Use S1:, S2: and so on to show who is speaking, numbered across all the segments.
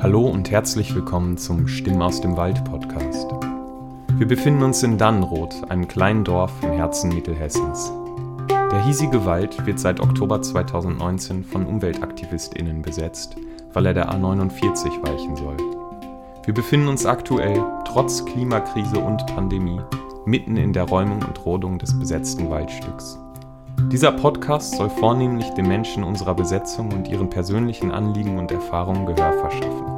S1: Hallo und herzlich willkommen zum Stimmen aus dem Wald Podcast. Wir befinden uns in Dannenroth, einem kleinen Dorf im Herzen Mittelhessens. Der hiesige Wald wird seit Oktober 2019 von UmweltaktivistInnen besetzt, weil er der A49 weichen soll. Wir befinden uns aktuell, trotz Klimakrise und Pandemie, mitten in der Räumung und Rodung des besetzten Waldstücks. Dieser Podcast soll vornehmlich den Menschen unserer Besetzung und ihren persönlichen Anliegen und Erfahrungen Gehör verschaffen.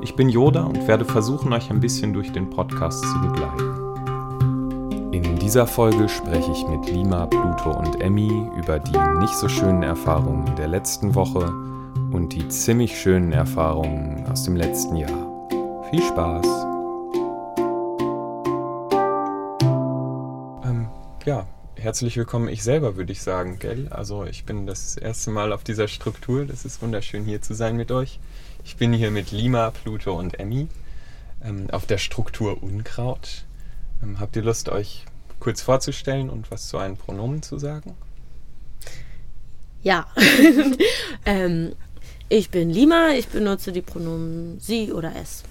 S1: Ich bin Yoda und werde versuchen, euch ein bisschen durch den Podcast zu begleiten. In dieser Folge spreche ich mit Lima, Pluto und Emmy über die nicht so schönen Erfahrungen der letzten Woche und die ziemlich schönen Erfahrungen aus dem letzten Jahr. Viel Spaß! Ähm, ja, herzlich willkommen. Ich selber würde ich sagen, gell? Also ich bin das erste Mal auf dieser Struktur. Das ist wunderschön hier zu sein mit euch. Ich bin hier mit Lima, Pluto und Emmy ähm, auf der Struktur Unkraut. Ähm, habt ihr Lust, euch kurz vorzustellen und was zu einen Pronomen zu sagen?
S2: Ja. ähm, ich bin Lima, ich benutze die Pronomen sie oder es.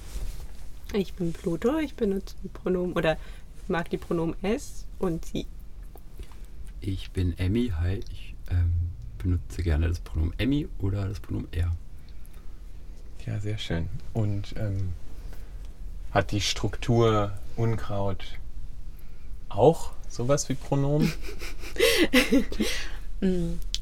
S3: Ich bin Pluto, ich benutze die Pronomen oder mag die Pronomen es und sie.
S4: Ich bin Emmy, hi, ich ähm, benutze gerne das Pronomen Emmy oder das Pronomen er.
S1: Ja, sehr schön. Und ähm, hat die Struktur Unkraut auch sowas wie Pronomen?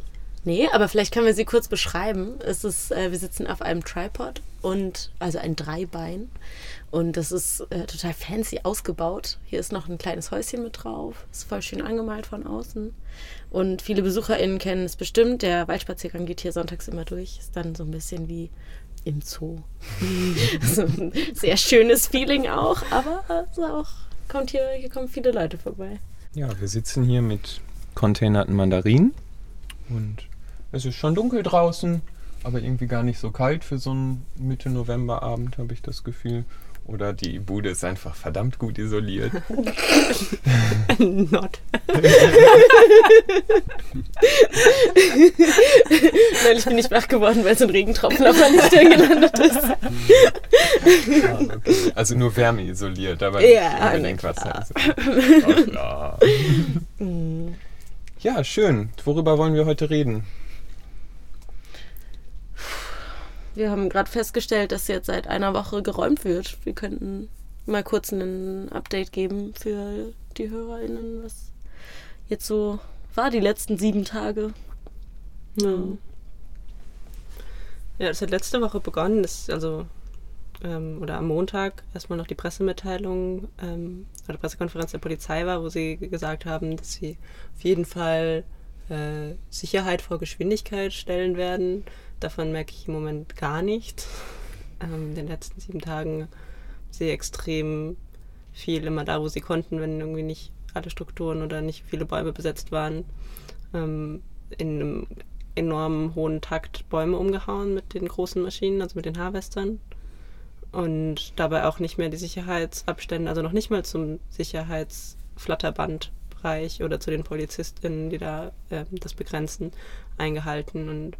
S2: Nee, aber vielleicht können wir sie kurz beschreiben. Es ist, äh, wir sitzen auf einem Tripod und also ein Dreibein und das ist äh, total fancy ausgebaut. Hier ist noch ein kleines Häuschen mit drauf. Ist voll schön angemalt von außen. Und viele BesucherInnen kennen es bestimmt. Der Waldspaziergang geht hier sonntags immer durch. Ist dann so ein bisschen wie im Zoo. so ein sehr schönes Feeling auch, aber also auch kommt hier, hier kommen viele Leute vorbei.
S1: Ja, wir sitzen hier mit containerten Mandarinen und es ist schon dunkel draußen, aber irgendwie gar nicht so kalt für so einen Mitte November Abend, habe ich das Gefühl. Oder die Bude ist einfach verdammt gut isoliert.
S2: Not. Neulich bin ich wach geworden, weil so ein Regentropfen auf meiner Stirn gelandet ist.
S1: ah, okay. Also nur Wärme isoliert, aber
S2: ja,
S1: nicht unbedingt Wasser. Klar. ja, schön. Worüber wollen wir heute reden?
S2: Wir haben gerade festgestellt, dass jetzt seit einer Woche geräumt wird. Wir könnten mal kurz ein Update geben für die HörerInnen, was jetzt so war die letzten sieben Tage.
S3: Ja, ja das hat letzte Woche begonnen. Das, also, ähm, oder am Montag erstmal noch die Pressemitteilung ähm, oder Pressekonferenz der Polizei war, wo sie gesagt haben, dass sie auf jeden Fall äh, Sicherheit vor Geschwindigkeit stellen werden Davon merke ich im Moment gar nichts. Ähm, in den letzten sieben Tagen sehe extrem viel immer da, wo sie konnten, wenn irgendwie nicht alle Strukturen oder nicht viele Bäume besetzt waren, ähm, in einem enormen hohen Takt Bäume umgehauen mit den großen Maschinen, also mit den Harvestern. Und dabei auch nicht mehr die Sicherheitsabstände, also noch nicht mal zum Sicherheitsflatterbandbereich oder zu den PolizistInnen, die da äh, das begrenzen, eingehalten. Und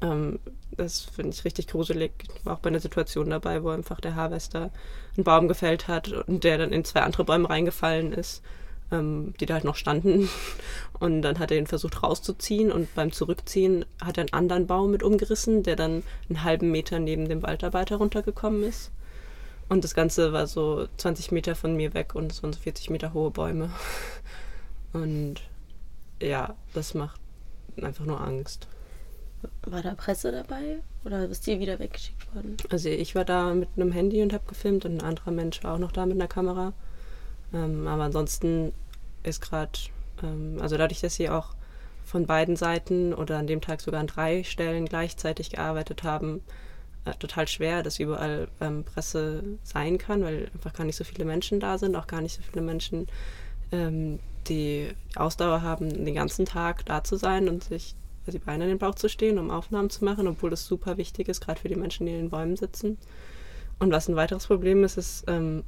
S3: ähm, das finde ich richtig gruselig. Ich war auch bei einer Situation dabei, wo einfach der Harvester einen Baum gefällt hat und der dann in zwei andere Bäume reingefallen ist, ähm, die da halt noch standen. Und dann hat er ihn versucht rauszuziehen und beim Zurückziehen hat er einen anderen Baum mit umgerissen, der dann einen halben Meter neben dem Waldarbeiter runtergekommen ist. Und das Ganze war so 20 Meter von mir weg und es waren so 40 Meter hohe Bäume. Und ja, das macht einfach nur Angst.
S2: War da Presse dabei oder ist die wieder weggeschickt worden?
S3: Also ich war da mit einem Handy und habe gefilmt und ein anderer Mensch war auch noch da mit einer Kamera. Ähm, aber ansonsten ist gerade, ähm, also dadurch, dass sie auch von beiden Seiten oder an dem Tag sogar an drei Stellen gleichzeitig gearbeitet haben, äh, total schwer, dass überall ähm, Presse sein kann, weil einfach gar nicht so viele Menschen da sind, auch gar nicht so viele Menschen, ähm, die Ausdauer haben, den ganzen Tag da zu sein und sich die Beine in den Bauch zu stehen, um Aufnahmen zu machen, obwohl das super wichtig ist, gerade für die Menschen, die in den Bäumen sitzen. Und was ein weiteres Problem ist, ist, ähm,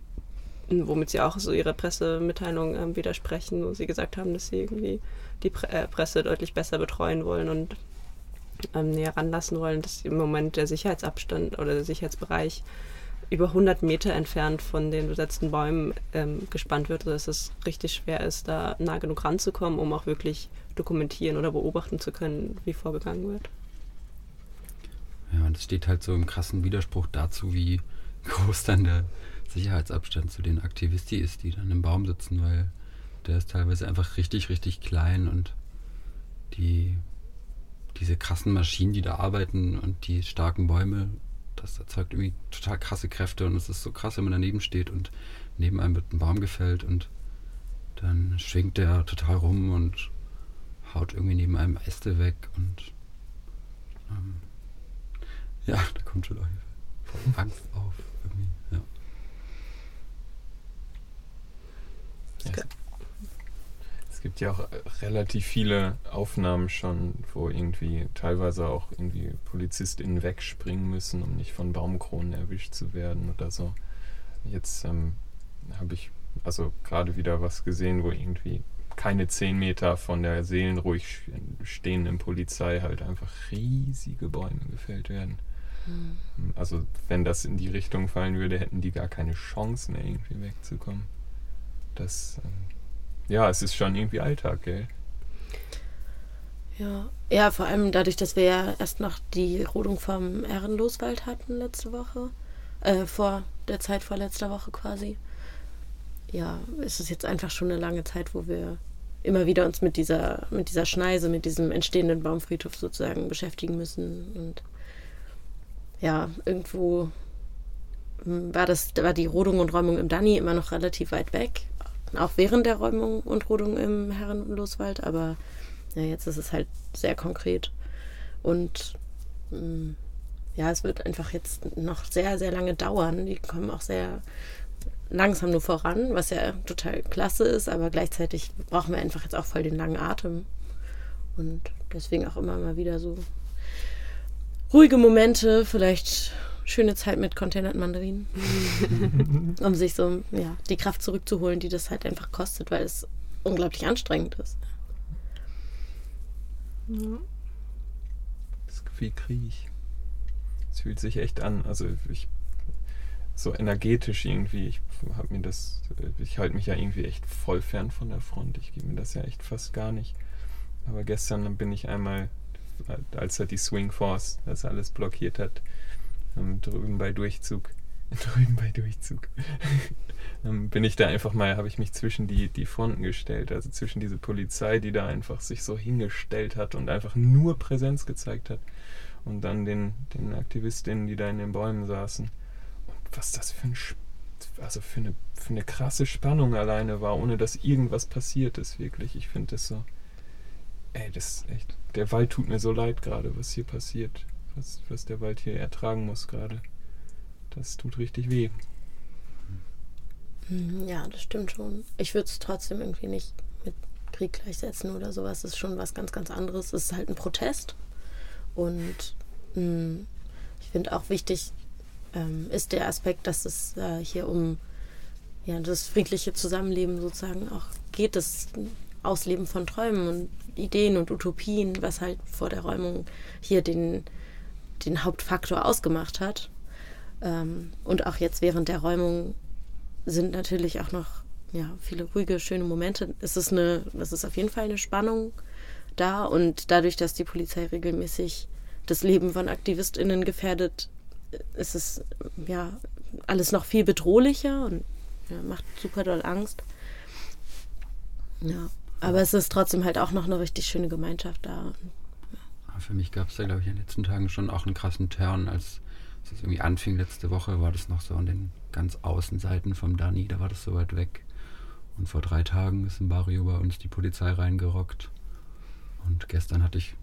S3: womit sie auch so ihre Pressemitteilung ähm, widersprechen, wo sie gesagt haben, dass sie irgendwie die Pre äh, Presse deutlich besser betreuen wollen und ähm, näher ranlassen wollen, dass im Moment der Sicherheitsabstand oder der Sicherheitsbereich über 100 Meter entfernt von den besetzten Bäumen ähm, gespannt wird, sodass es richtig schwer ist, da nah genug ranzukommen, um auch wirklich dokumentieren oder beobachten zu können, wie vorgegangen wird.
S4: Ja, und das steht halt so im krassen Widerspruch dazu, wie groß dann der Sicherheitsabstand zu den Aktivisti ist, die dann im Baum sitzen, weil der ist teilweise einfach richtig, richtig klein und die, diese krassen Maschinen, die da arbeiten und die starken Bäume, das erzeugt irgendwie total krasse Kräfte und es ist so krass, wenn man daneben steht und neben einem wird ein Baum gefällt und dann schwingt der total rum und haut irgendwie neben einem Äste weg und ähm, ja, da kommt schon auch Angst auf. Irgendwie. Ja.
S1: Es gibt ja auch relativ viele Aufnahmen schon, wo irgendwie teilweise auch irgendwie PolizistInnen wegspringen müssen, um nicht von Baumkronen erwischt zu werden oder so. Jetzt ähm, habe ich also gerade wieder was gesehen, wo irgendwie keine zehn Meter von der seelenruhig stehenden Polizei halt einfach riesige Bäume gefällt werden. Mhm. Also wenn das in die Richtung fallen würde, hätten die gar keine Chance mehr irgendwie wegzukommen. Das, ähm, ja, es ist schon irgendwie Alltag, gell?
S2: Ja. ja, vor allem dadurch, dass wir ja erst noch die Rodung vom Ehrenloswald hatten letzte Woche, äh, vor der Zeit vor letzter Woche quasi. Ja, ist es jetzt einfach schon eine lange Zeit, wo wir immer wieder uns mit dieser, mit dieser Schneise, mit diesem entstehenden Baumfriedhof sozusagen beschäftigen müssen. Und ja, irgendwo hm, war das, war die Rodung und Räumung im Danny immer noch relativ weit weg. Auch während der Räumung und Rodung im Herrenloswald, aber ja, jetzt ist es halt sehr konkret. Und hm, ja, es wird einfach jetzt noch sehr, sehr lange dauern. Die kommen auch sehr langsam nur voran, was ja total klasse ist, aber gleichzeitig brauchen wir einfach jetzt auch voll den langen Atem. Und deswegen auch immer mal wieder so ruhige Momente, vielleicht schöne Zeit mit Container Mandarinen, um sich so ja, die Kraft zurückzuholen, die das halt einfach kostet, weil es unglaublich anstrengend ist.
S1: Ja. Das ist wie Krieg. Es fühlt sich echt an. Also ich so energetisch irgendwie. Ich habe mir das, ich halte mich ja irgendwie echt voll fern von der Front. Ich gebe mir das ja echt fast gar nicht. Aber gestern bin ich einmal als er die Swing Force das alles blockiert hat, drüben bei Durchzug, drüben bei Durchzug, ähm, bin ich da einfach mal, habe ich mich zwischen die, die Fronten gestellt, also zwischen diese Polizei, die da einfach sich so hingestellt hat und einfach nur Präsenz gezeigt hat und dann den, den Aktivistinnen, die da in den Bäumen saßen. Und was das für ein also für eine, für eine krasse Spannung alleine war, ohne dass irgendwas passiert ist, wirklich. Ich finde das so. Ey, das ist echt der Wald tut mir so leid gerade, was hier passiert, was, was der Wald hier ertragen muss gerade. Das tut richtig weh.
S2: Mhm, ja, das stimmt schon. Ich würde es trotzdem irgendwie nicht mit Krieg gleichsetzen oder sowas. Das ist schon was ganz, ganz anderes. Es ist halt ein Protest. Und mh, mm, ich finde auch wichtig ähm, ist der Aspekt, dass es äh, hier um ja, das friedliche Zusammenleben sozusagen auch geht. Das Ausleben von Träumen und Ideen und Utopien, was halt vor der Räumung hier den, den Hauptfaktor ausgemacht hat. Ähm, und auch jetzt während der Räumung sind natürlich auch noch ja, viele ruhige, schöne Momente. Es ist, eine, es ist auf jeden Fall eine Spannung da und dadurch, dass die Polizei regelmäßig das Leben von AktivistInnen gefährdet, ist es ja alles noch viel bedrohlicher und ja, macht super doll Angst. Ja. Aber es ist trotzdem halt auch noch eine richtig schöne Gemeinschaft da.
S4: Für mich gab es da, glaube ich, in den letzten Tagen schon auch einen krassen Turn. Als es irgendwie anfing letzte Woche, war das noch so an den ganz Außenseiten vom Dani, da war das so weit weg. Und vor drei Tagen ist im Barrio bei uns die Polizei reingerockt. Und gestern hatte ich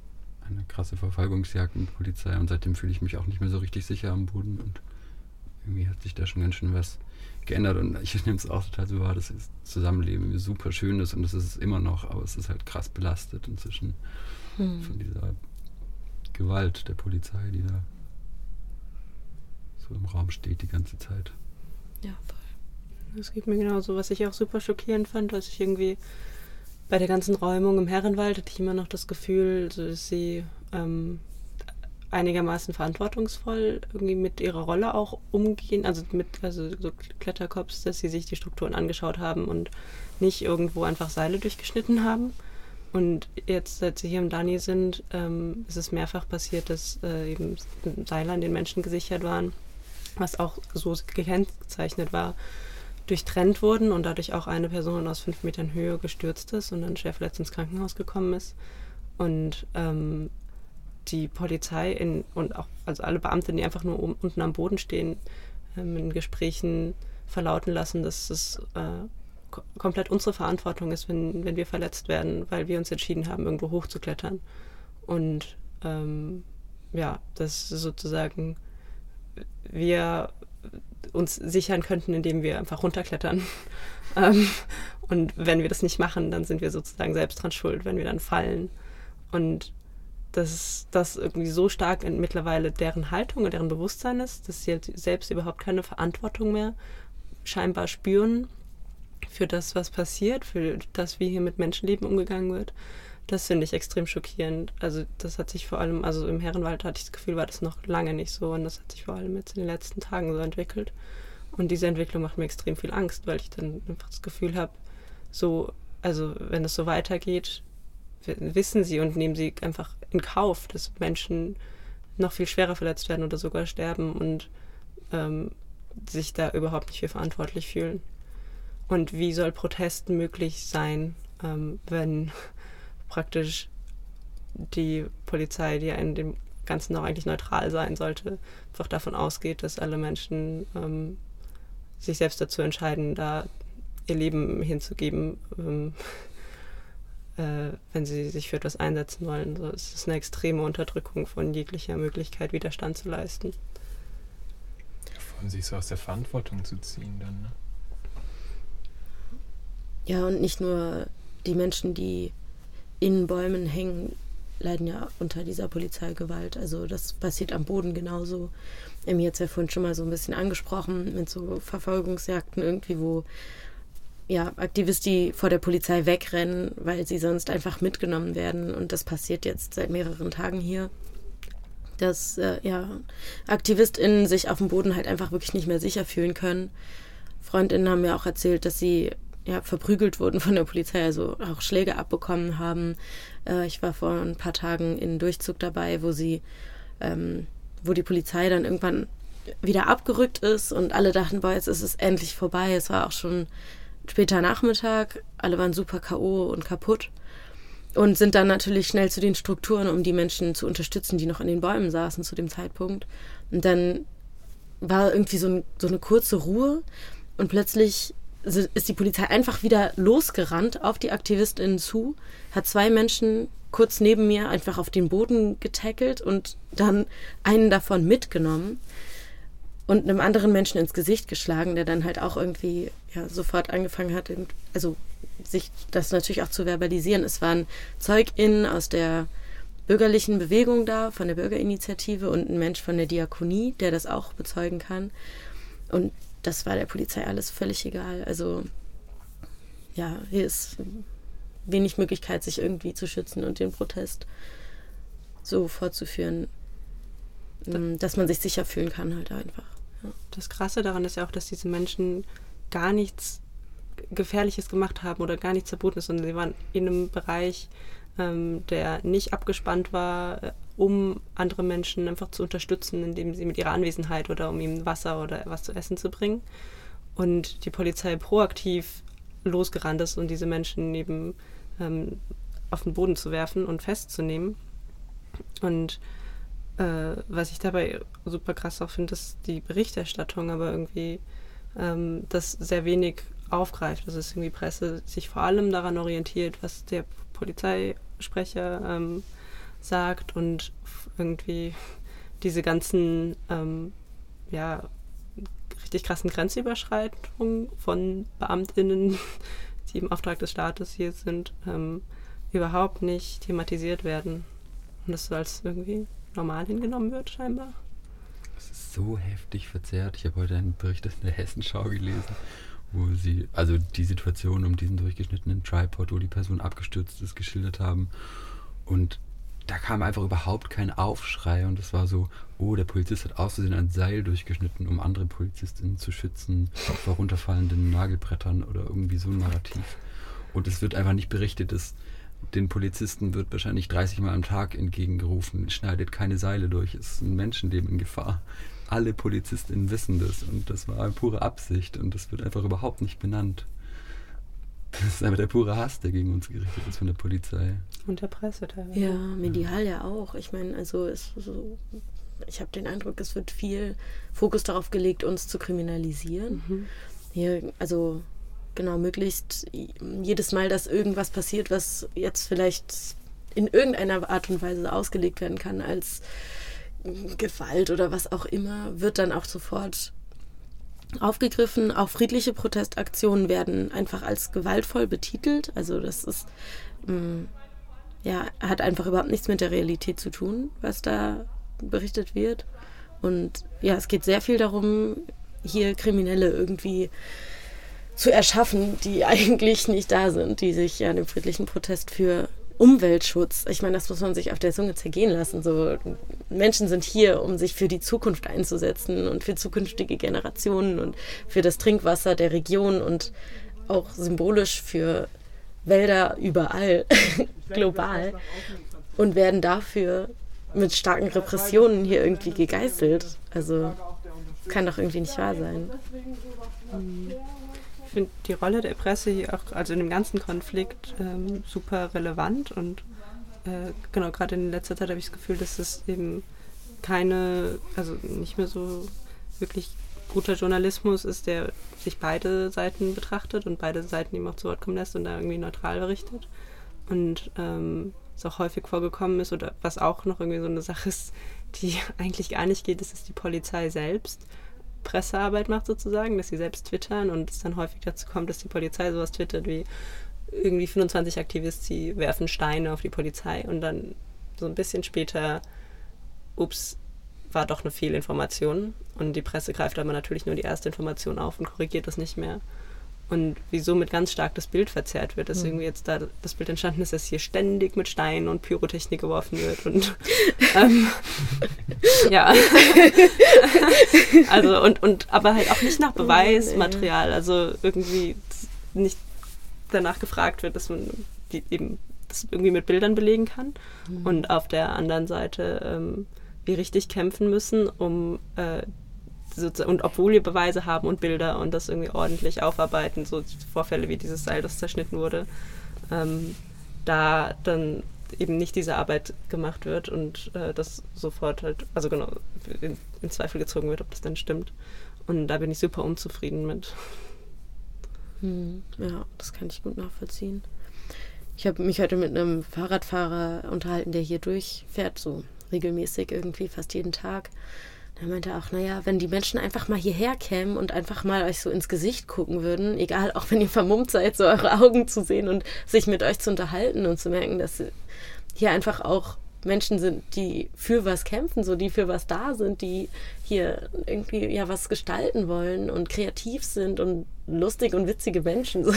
S4: eine krasse Verfolgungsjagd mit Polizei und seitdem fühle ich mich auch nicht mehr so richtig sicher am Boden und irgendwie hat sich da schon ganz schön was geändert und ich nehme es auch total so wahr, dass das Zusammenleben super schön ist und das ist es immer noch, aber es ist halt krass belastet inzwischen hm. von dieser Gewalt der Polizei, die da so im Raum steht die ganze Zeit.
S3: Ja, voll. Das geht mir genauso. Was ich auch super schockierend fand, was ich irgendwie bei der ganzen Räumung im Herrenwald hatte ich immer noch das Gefühl, dass sie ähm, einigermaßen verantwortungsvoll irgendwie mit ihrer Rolle auch umgehen, also mit also so Kletterkops, dass sie sich die Strukturen angeschaut haben und nicht irgendwo einfach Seile durchgeschnitten haben. Und jetzt, seit sie hier im Dani sind, ähm, ist es mehrfach passiert, dass äh, eben Seile an den Menschen gesichert waren, was auch so gekennzeichnet war, durchtrennt wurden und dadurch auch eine Person aus fünf Metern Höhe gestürzt ist und dann schwer verletzt ins Krankenhaus gekommen ist. Und ähm, die Polizei in, und auch also alle Beamte, die einfach nur um, unten am Boden stehen, ähm, in Gesprächen verlauten lassen, dass es äh, komplett unsere Verantwortung ist, wenn, wenn wir verletzt werden, weil wir uns entschieden haben, irgendwo hochzuklettern. Und ähm, ja, dass sozusagen wir uns sichern könnten, indem wir einfach runterklettern. ähm, und wenn wir das nicht machen, dann sind wir sozusagen selbst dran schuld, wenn wir dann fallen. Und dass das irgendwie so stark in mittlerweile deren Haltung und deren Bewusstsein ist, dass sie halt selbst überhaupt keine Verantwortung mehr scheinbar spüren für das, was passiert, für das, wie hier mit Menschenleben umgegangen wird. Das finde ich extrem schockierend. Also das hat sich vor allem, also im Herrenwald hatte ich das Gefühl, war das noch lange nicht so und das hat sich vor allem jetzt in den letzten Tagen so entwickelt. Und diese Entwicklung macht mir extrem viel Angst, weil ich dann einfach das Gefühl habe, so, also wenn es so weitergeht, wissen sie und nehmen sie einfach in Kauf, dass Menschen noch viel schwerer verletzt werden oder sogar sterben und ähm, sich da überhaupt nicht für verantwortlich fühlen. Und wie soll Protest möglich sein, ähm, wenn praktisch die Polizei, die ja in dem Ganzen auch eigentlich neutral sein sollte, einfach davon ausgeht, dass alle Menschen ähm, sich selbst dazu entscheiden, da ihr Leben hinzugeben, ähm, äh, wenn sie sich für etwas einsetzen wollen. So, es ist eine extreme Unterdrückung von jeglicher Möglichkeit, Widerstand zu leisten.
S1: Vor allem sich so aus der Verantwortung zu ziehen dann, ne?
S2: Ja, und nicht nur die Menschen, die in Bäumen hängen, leiden ja unter dieser Polizeigewalt. Also das passiert am Boden genauso. Emmy hat es ja vorhin schon mal so ein bisschen angesprochen mit so Verfolgungsjagden irgendwie, wo ja, Aktivisten vor der Polizei wegrennen, weil sie sonst einfach mitgenommen werden. Und das passiert jetzt seit mehreren Tagen hier. Dass äh, ja, AktivistInnen sich auf dem Boden halt einfach wirklich nicht mehr sicher fühlen können. FreundInnen haben mir auch erzählt, dass sie ja, verprügelt wurden von der Polizei, also auch Schläge abbekommen haben. Äh, ich war vor ein paar Tagen in Durchzug dabei, wo sie, ähm, wo die Polizei dann irgendwann wieder abgerückt ist und alle dachten, boah, jetzt ist es endlich vorbei. Es war auch schon später Nachmittag, alle waren super K.O. und kaputt und sind dann natürlich schnell zu den Strukturen, um die Menschen zu unterstützen, die noch in den Bäumen saßen zu dem Zeitpunkt. Und dann war irgendwie so, ein, so eine kurze Ruhe und plötzlich ist die Polizei einfach wieder losgerannt auf die AktivistInnen zu, hat zwei Menschen kurz neben mir einfach auf den Boden getackelt und dann einen davon mitgenommen und einem anderen Menschen ins Gesicht geschlagen, der dann halt auch irgendwie ja, sofort angefangen hat, also sich das natürlich auch zu verbalisieren. Es waren ZeugInnen aus der bürgerlichen Bewegung da, von der Bürgerinitiative und ein Mensch von der Diakonie, der das auch bezeugen kann. Und das war der Polizei alles völlig egal. Also ja, hier ist wenig Möglichkeit, sich irgendwie zu schützen und den Protest so fortzuführen, ähm, dass man sich sicher fühlen kann, halt einfach. Ja.
S3: Das Krasse daran ist ja auch, dass diese Menschen gar nichts Gefährliches gemacht haben oder gar nichts verboten ist, sondern sie waren in einem Bereich, ähm, der nicht abgespannt war, äh, um andere Menschen einfach zu unterstützen, indem sie mit ihrer Anwesenheit oder um ihnen Wasser oder was zu essen zu bringen. Und die Polizei proaktiv losgerannt ist und diese Menschen eben ähm, auf den Boden zu werfen und festzunehmen. Und äh, was ich dabei super krass auch finde, ist die Berichterstattung, aber irgendwie ähm, das sehr wenig aufgreift. Also dass irgendwie Presse sich vor allem daran orientiert, was der Polizeisprecher ähm, sagt und irgendwie diese ganzen ähm, ja, richtig krassen Grenzüberschreitungen von BeamtInnen, die im Auftrag des Staates hier sind, ähm, überhaupt nicht thematisiert werden. Und das so als irgendwie normal hingenommen wird, scheinbar.
S4: Das ist so heftig verzerrt. Ich habe heute einen Bericht aus der Hessenschau gelesen, wo sie also die Situation um diesen durchgeschnittenen Tripod, wo die Person abgestürzt ist, geschildert haben. Und da kam einfach überhaupt kein Aufschrei und es war so, oh, der Polizist hat auszusehen ein Seil durchgeschnitten, um andere Polizistinnen zu schützen vor runterfallenden Nagelbrettern oder irgendwie so ein Narrativ. Und es wird einfach nicht berichtet, dass den Polizisten wird wahrscheinlich 30 Mal am Tag entgegengerufen, schneidet keine Seile durch, ist ein Menschenleben in Gefahr. Alle PolizistInnen wissen das und das war eine pure Absicht und das wird einfach überhaupt nicht benannt. Das ist einfach der pure Hass, der gegen uns gerichtet ist von der Polizei.
S3: Und der Presse teilweise.
S2: Ja, medial ja auch. Ich meine, also es so, ich habe den Eindruck, es wird viel Fokus darauf gelegt, uns zu kriminalisieren.
S3: Mhm.
S2: Hier, also genau, möglichst jedes Mal, dass irgendwas passiert, was jetzt vielleicht in irgendeiner Art und Weise ausgelegt werden kann als Gewalt oder was auch immer, wird dann auch sofort aufgegriffen. Auch friedliche Protestaktionen werden einfach als gewaltvoll betitelt. Also das ist mh, ja hat einfach überhaupt nichts mit der Realität zu tun, was da berichtet wird. Und ja, es geht sehr viel darum, hier Kriminelle irgendwie zu erschaffen, die eigentlich nicht da sind, die sich ja dem friedlichen Protest für Umweltschutz, ich meine, das muss man sich auf der Zunge zergehen lassen. So, Menschen sind hier, um sich für die Zukunft einzusetzen und für zukünftige Generationen und für das Trinkwasser der Region und auch symbolisch für Wälder überall, global, und werden dafür mit starken Repressionen hier irgendwie gegeißelt. Also kann doch irgendwie nicht wahr sein.
S3: Ich finde die Rolle der Presse hier auch, also in dem ganzen Konflikt, ähm, super relevant und äh, genau, gerade in letzter Zeit habe ich das Gefühl, dass es eben keine, also nicht mehr so wirklich guter Journalismus ist, der sich beide Seiten betrachtet und beide Seiten ihm auch zu Wort kommen lässt und da irgendwie neutral berichtet. Und ähm, es auch häufig vorgekommen ist oder was auch noch irgendwie so eine Sache ist, die eigentlich gar nicht geht, ist, dass die Polizei selbst Pressearbeit macht sozusagen, dass sie selbst twittern und es dann häufig dazu kommt, dass die Polizei sowas twittert wie irgendwie 25 Aktivisten werfen Steine auf die Polizei und dann so ein bisschen später, ups, war doch eine Fehlinformation und die Presse greift aber natürlich nur die erste Information auf und korrigiert das nicht mehr. Und wie somit ganz stark das Bild verzerrt wird, dass mhm. irgendwie jetzt da das Bild entstanden ist, dass hier ständig mit Steinen und Pyrotechnik geworfen wird. Und ähm, ja. also und, und aber halt auch nicht nach Beweismaterial. Also irgendwie nicht danach gefragt wird, dass man die eben das irgendwie mit Bildern belegen kann. Mhm. Und auf der anderen Seite ähm, wir richtig kämpfen müssen, um äh, und obwohl wir Beweise haben und Bilder und das irgendwie ordentlich aufarbeiten, so Vorfälle wie dieses Seil, das zerschnitten wurde, ähm, da dann eben nicht diese Arbeit gemacht wird und äh, das sofort halt, also genau, in, in, Zweifel gezogen wird, ob das denn stimmt. Und da bin ich super unzufrieden mit.
S2: Hm, ja, das kann ich gut nachvollziehen. Ich habe mich heute mit einem Fahrradfahrer unterhalten, der hier durchfährt, so regelmäßig irgendwie fast jeden Tag. Er meinte auch, naja, wenn die Menschen einfach mal hierher kämen und einfach mal euch so ins Gesicht gucken würden, egal, auch wenn ihr vermummt seid, so eure Augen zu sehen und sich mit euch zu unterhalten und zu merken, dass hier einfach auch Menschen sind, die für was kämpfen, so die für was da sind, die hier irgendwie ja was gestalten wollen und kreativ sind und lustig und witzige Menschen, so,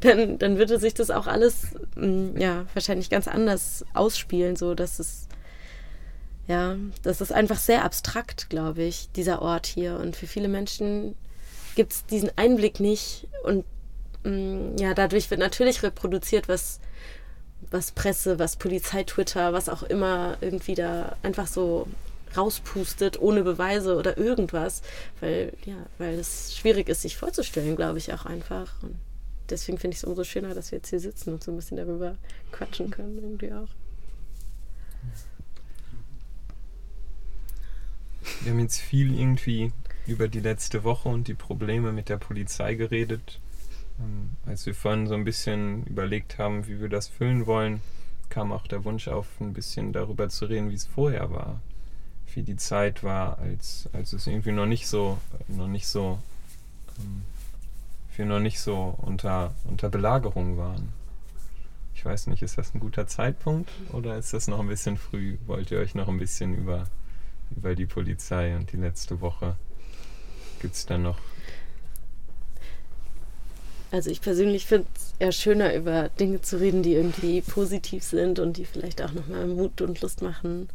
S2: dann, dann würde sich das auch alles mm, ja wahrscheinlich ganz anders ausspielen, so dass es ja, das ist einfach sehr abstrakt, glaube ich, dieser Ort hier. Und für viele Menschen gibt es diesen Einblick nicht. Und mh, mm, ja, dadurch wird natürlich reproduziert, was, was Presse, was Polizei, Twitter, was auch immer irgendwie da einfach so rauspustet, ohne Beweise oder irgendwas. Weil, ja, weil es schwierig ist, sich vorzustellen, glaube ich, auch einfach. Und deswegen finde ich es umso schöner, dass wir jetzt hier sitzen und so ein bisschen darüber quatschen können, irgendwie auch.
S1: Wir haben jetzt viel irgendwie über die letzte Woche und die Probleme mit der Polizei geredet. Ähm, als wir vorhin so ein bisschen überlegt haben, wie wir das füllen wollen, kam auch der Wunsch auf, ein bisschen darüber zu reden, wie es vorher war. Wie die Zeit war, als, als es irgendwie noch nicht so, noch nicht so, ähm, wir noch nicht so unter, unter Belagerung waren. Ich weiß nicht, ist das ein guter Zeitpunkt oder ist das noch ein bisschen früh? Wollt ihr euch noch ein bisschen über über die Polizei und die letzte Woche. Gibt es da noch?
S2: Also ich persönlich finde es eher schöner, über Dinge zu reden, die irgendwie positiv sind und die vielleicht auch nochmal Mut und Lust machen,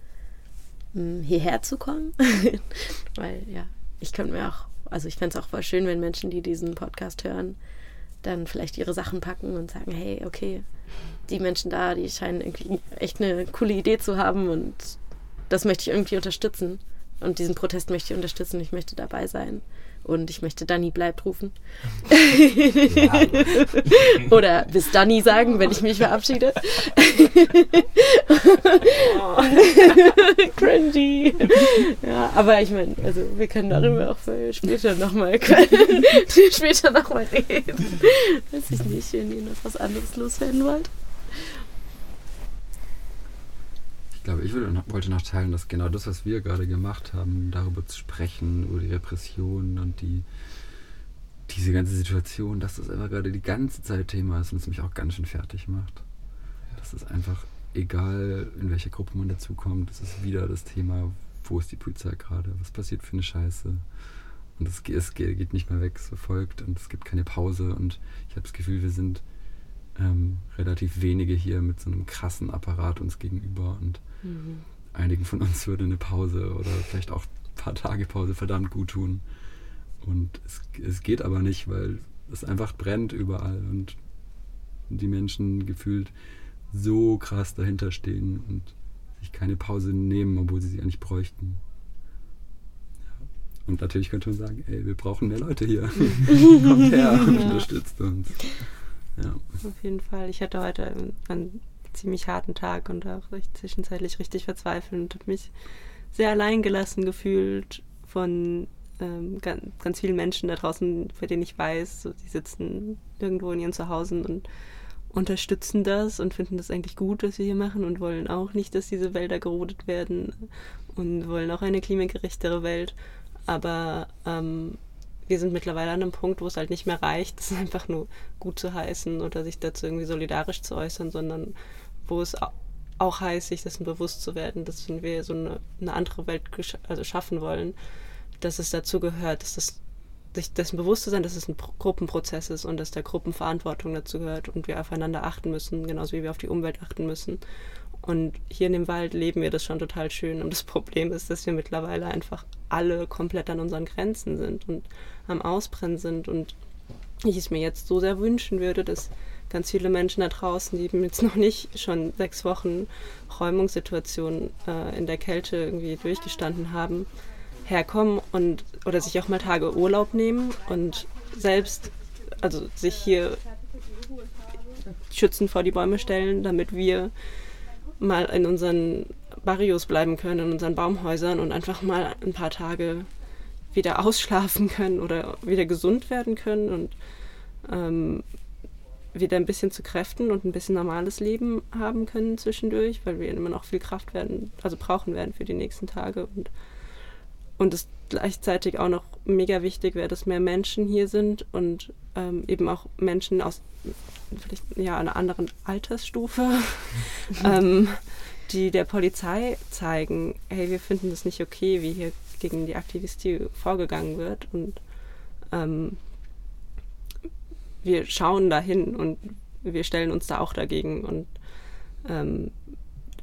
S2: hm, hierher zu kommen. Weil ja, ich könnte mir auch, also ich fände es auch voll schön, wenn Menschen, die diesen Podcast hören, dann vielleicht ihre Sachen packen und sagen, hey, okay, die Menschen da, die scheinen irgendwie echt eine coole Idee zu haben und das möchte ich irgendwie unterstützen. Und diesen Protest möchte ich unterstützen, ich möchte dabei sein. Und ich möchte Dani bleibt rufen. Ja. Oder bis Dani sagen, wenn ich mich verabschiede. oh. Cringy. Ja, aber ich meine, also wir können darüber auch später nochmal später nochmal reden. Weiß ich nicht, wenn ihr noch was anderes loswerden wollt.
S4: Glaube, ich würde, wollte noch teilen, dass genau das, was wir gerade gemacht haben, darüber zu sprechen, über die Repression und die, diese ganze Situation, dass das einfach gerade die ganze Zeit Thema ist und es mich auch ganz schön fertig macht. Das ist einfach egal, in welche Gruppe man dazukommt, es ist wieder das Thema, wo ist die Polizei gerade, was passiert für eine Scheiße. Und es, es geht nicht mehr weg, es verfolgt und es gibt keine Pause und ich habe das Gefühl, wir sind ähm, relativ wenige hier mit so einem krassen Apparat uns gegenüber und mhm. einigen von uns würde eine Pause oder vielleicht auch ein paar Tage Pause verdammt gut tun. Und es, es geht aber nicht, weil es einfach brennt überall und die Menschen gefühlt so krass dahinter stehen und sich keine Pause nehmen, obwohl sie sie eigentlich bräuchten. Und natürlich könnte man sagen, ey, wir brauchen mehr Leute hier. Kommt her und ja. unterstützt uns.
S3: Ja. Auf jeden Fall. Ich hatte heute einen ziemlich harten Tag und auch zwischenzeitlich richtig verzweifelt und habe mich sehr alleingelassen gefühlt von ähm, ganz, ganz, vielen Menschen da draußen, für denen ich weiß, so, die sitzen irgendwo in ihren Zuhause und unterstützen das und finden das eigentlich gut, was wir hier machen und wollen auch nicht, dass diese Wälder gerodet werden und wollen auch eine klimagerechtere Welt. Aber ähm, wir sind mittlerweile an einem Punkt, wo es halt nicht mehr reicht, es einfach nur gut zu heißen oder sich dazu irgendwie solidarisch zu äußern, sondern wo es auch heißt, sich dessen bewusst zu werden, dass wenn wir so eine, eine andere Welt also schaffen wollen, dass es dazu gehört, dass das sich dessen bewusst zu sein, dass es ein Pro Gruppenprozess ist und dass da Gruppenverantwortung dazu gehört und wir aufeinander achten müssen, genauso wie wir auf die Umwelt achten müssen. Und hier in dem Wald leben wir das schon total schön. Und das Problem ist, dass wir mittlerweile einfach alle komplett an unseren Grenzen sind und am Ausbrennen sind. Und ich es mir jetzt so sehr wünschen würde, dass ganz viele Menschen da draußen, die jetzt noch nicht schon sechs Wochen Räumungssituationen äh, in der Kälte irgendwie durchgestanden haben, herkommen und oder sich auch mal Tage Urlaub nehmen und selbst also sich hier schützen vor die Bäume stellen, damit wir mal in unseren Barrios bleiben können, in unseren Baumhäusern und einfach mal ein paar Tage wieder ausschlafen können oder wieder gesund werden können und ähm, wieder ein bisschen zu Kräften und ein bisschen normales Leben haben können zwischendurch, weil wir immer noch viel Kraft werden, also brauchen werden für die nächsten Tage. Und und es gleichzeitig auch noch mega wichtig wäre, dass mehr Menschen hier sind und ähm, eben auch Menschen aus vielleicht ja einer anderen Altersstufe, ähm, die der Polizei zeigen, hey, wir finden das nicht okay, wie hier gegen die Aktivistin vorgegangen wird. Und ähm, wir schauen dahin und wir stellen uns da auch dagegen. Und ähm,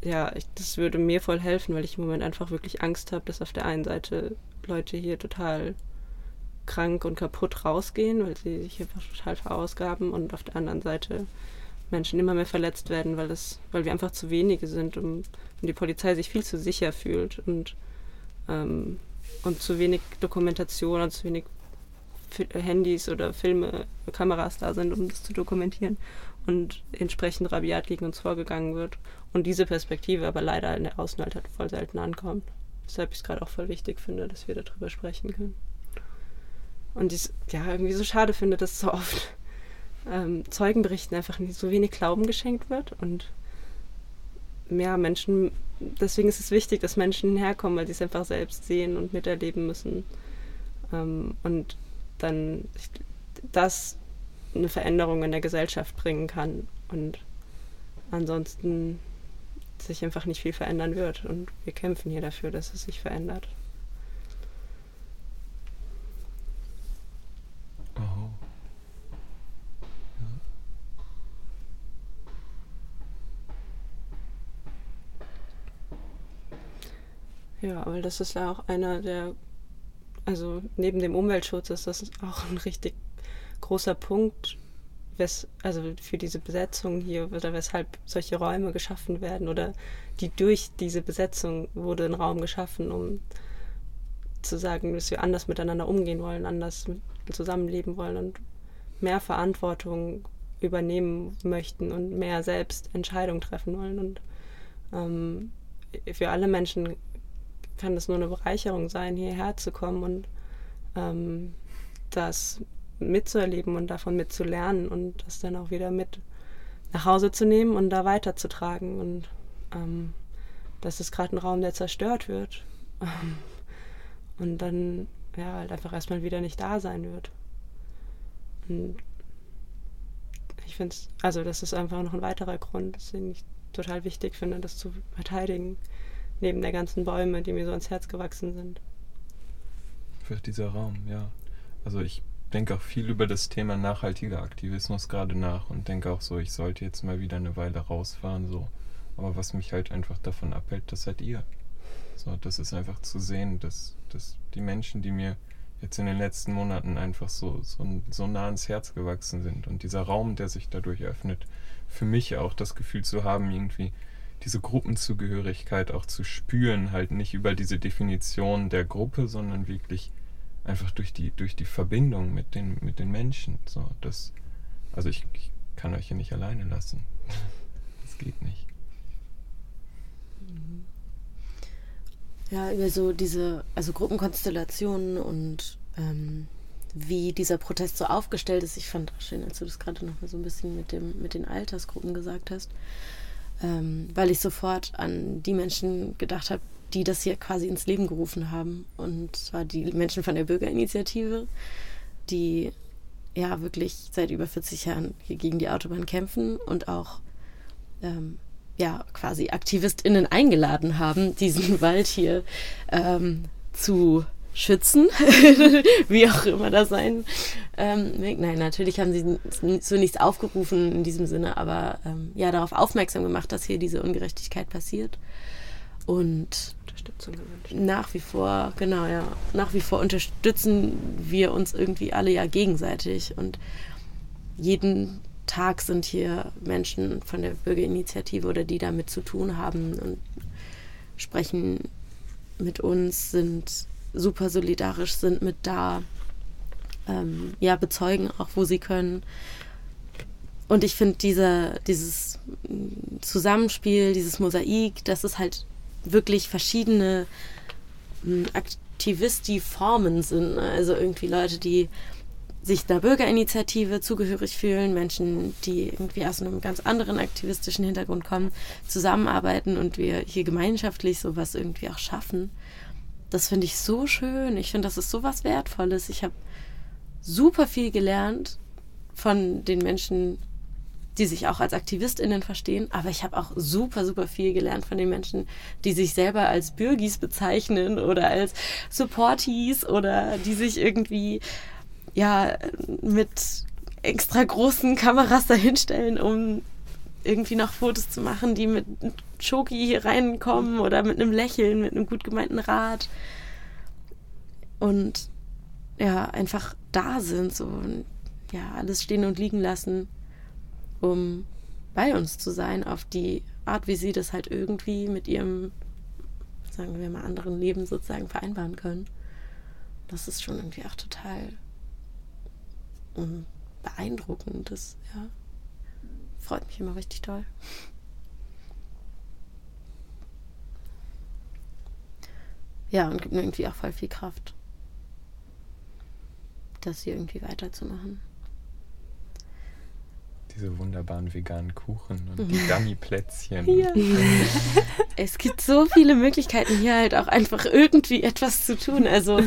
S3: ja, ich, das würde mir voll helfen, weil ich im Moment einfach wirklich Angst habe, dass auf der einen Seite Leute hier total krank und kaputt rausgehen, weil sie sich einfach total verausgaben und auf der anderen Seite Menschen immer mehr verletzt werden, weil es, weil wir einfach zu wenige sind um, und die Polizei sich viel zu sicher fühlt und, ähm, und zu wenig Dokumentation und zu wenig Handys oder Filme, Kameras da sind, um das zu dokumentieren und entsprechend rabiat gegen uns vorgegangen wird. Und diese Perspektive aber leider in der Außenwelt halt voll selten ankommt. Weshalb ich es gerade auch voll wichtig finde, dass wir darüber sprechen können. Und ich ja irgendwie so schade finde, dass so oft ähm, Zeugenberichten einfach so wenig Glauben geschenkt wird und mehr Menschen, deswegen ist es wichtig, dass Menschen herkommen, weil sie es einfach selbst sehen und miterleben müssen. Ähm, und dann das eine Veränderung in der Gesellschaft bringen kann und ansonsten sich einfach nicht viel verändern wird. Und wir kämpfen hier dafür, dass es sich verändert.
S1: Oh. Ja.
S3: Ja, weil das ist ja auch einer der also neben dem Umweltschutz ist das auch ein richtig großer Punkt, wes, also für diese Besetzung hier oder weshalb solche Räume geschaffen werden oder die durch diese Besetzung wurde ein Raum geschaffen, um zu sagen, dass wir anders miteinander umgehen wollen, anders zusammenleben wollen und mehr Verantwortung übernehmen möchten und mehr selbst Entscheidungen treffen wollen. Und ähm, für alle Menschen kann es nur eine Bereicherung sein, hierher zu kommen und ähm, das mitzuerleben und davon mitzulernen und das dann auch wieder mit nach Hause zu nehmen und da weiterzutragen. Und ähm, das ist gerade ein Raum, der zerstört wird. und dann ja halt einfach erstmal wieder nicht da sein wird. Und ich finde es, also das ist einfach noch ein weiterer Grund, den ich total wichtig finde, das zu verteidigen, neben der ganzen Bäume, die mir so ans Herz gewachsen sind.
S1: Für dieser Raum, ja. Also ich denke auch viel über das Thema nachhaltiger Aktivismus gerade nach und denke auch so, ich sollte jetzt mal wieder eine Weile rausfahren, so. Aber was mich halt einfach davon abhält, das seid ihr. So, das ist einfach zu sehen, dass, dass die Menschen, die mir jetzt in den letzten Monaten einfach so, so, so nah ans Herz gewachsen sind und dieser Raum, der sich dadurch öffnet, für mich auch das Gefühl zu haben, irgendwie diese Gruppenzugehörigkeit auch zu spüren, halt nicht über diese Definition der Gruppe, sondern wirklich einfach durch die, durch die Verbindung mit den, mit den Menschen. So, das, also ich, ich kann euch hier nicht alleine lassen. Das geht nicht.
S2: Ja, über so diese, also Gruppenkonstellationen und ähm, wie dieser Protest so aufgestellt ist. Ich fand auch schön, als du das gerade noch mal so ein bisschen mit, dem, mit den Altersgruppen gesagt hast, ähm, weil ich sofort an die Menschen gedacht habe, die das hier quasi ins Leben gerufen haben. Und zwar die Menschen von der Bürgerinitiative, die ja wirklich seit über 40 Jahren hier gegen die Autobahn kämpfen und auch ähm, ja quasi AktivistInnen eingeladen haben, diesen Wald hier ähm, zu schützen, wie auch immer das sein ähm, Nein, natürlich haben sie so nichts aufgerufen in diesem Sinne, aber ähm, ja darauf aufmerksam gemacht, dass hier diese Ungerechtigkeit passiert. Und Unterstützung gewünscht. Nach wie vor, genau, ja. Nach wie vor unterstützen wir uns irgendwie alle ja gegenseitig. Und jeden Tag sind hier Menschen von der Bürgerinitiative oder die damit zu tun haben und sprechen mit uns, sind super solidarisch, sind mit da, ähm, ja, bezeugen auch, wo sie können. Und ich finde diese, dieses Zusammenspiel, dieses Mosaik, das ist halt wirklich verschiedene hm, Aktivisti-Formen sind. Ne? Also irgendwie Leute, die sich einer Bürgerinitiative zugehörig fühlen, Menschen, die irgendwie aus einem ganz anderen aktivistischen Hintergrund kommen, zusammenarbeiten und wir hier gemeinschaftlich sowas irgendwie auch schaffen. Das finde ich so schön. Ich finde, das ist so was Wertvolles. Ich habe super viel gelernt von den Menschen, die sich auch als AktivistInnen verstehen, aber ich habe auch super, super viel gelernt von den Menschen, die sich selber als Bürgis bezeichnen oder als Supporties oder die sich irgendwie ja mit extra großen Kameras dahinstellen, um irgendwie noch Fotos zu machen, die mit Schoki hier reinkommen oder mit einem Lächeln, mit einem gut gemeinten Rat. Und ja, einfach da sind, so ja, alles stehen und liegen lassen um bei uns zu sein, auf die Art, wie sie das halt irgendwie mit ihrem, sagen wir mal, anderen Leben sozusagen vereinbaren können. Das ist schon irgendwie auch total beeindruckend. Das, ja, freut mich immer richtig toll. Ja, und gibt mir irgendwie auch voll viel Kraft, das hier irgendwie weiterzumachen
S1: diese wunderbaren veganen Kuchen und die Gummi-Plätzchen. Ja.
S2: es gibt so viele Möglichkeiten, hier halt auch einfach irgendwie etwas zu tun. Also,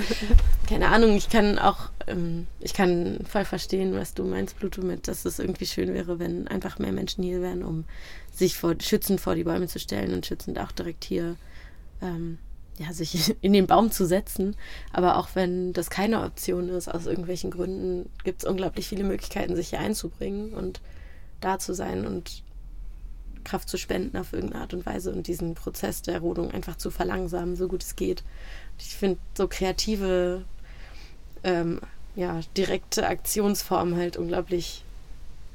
S2: keine Ahnung, ich kann auch, ähm, ich kann voll verstehen, was du meinst, Pluto, mit, dass es irgendwie schön wäre, wenn einfach mehr Menschen hier wären, um sich vor, schützend vor die Bäume zu stellen und schützend auch direkt hier ähm, ja, sich in den Baum zu setzen. Aber auch wenn das keine Option ist, aus irgendwelchen Gründen, gibt es unglaublich viele Möglichkeiten, sich hier einzubringen und da zu sein und Kraft zu spenden auf irgendeine Art und Weise und diesen Prozess der Rodung einfach zu verlangsamen, so gut es geht. Ich finde so kreative, ähm, ja, direkte Aktionsformen halt unglaublich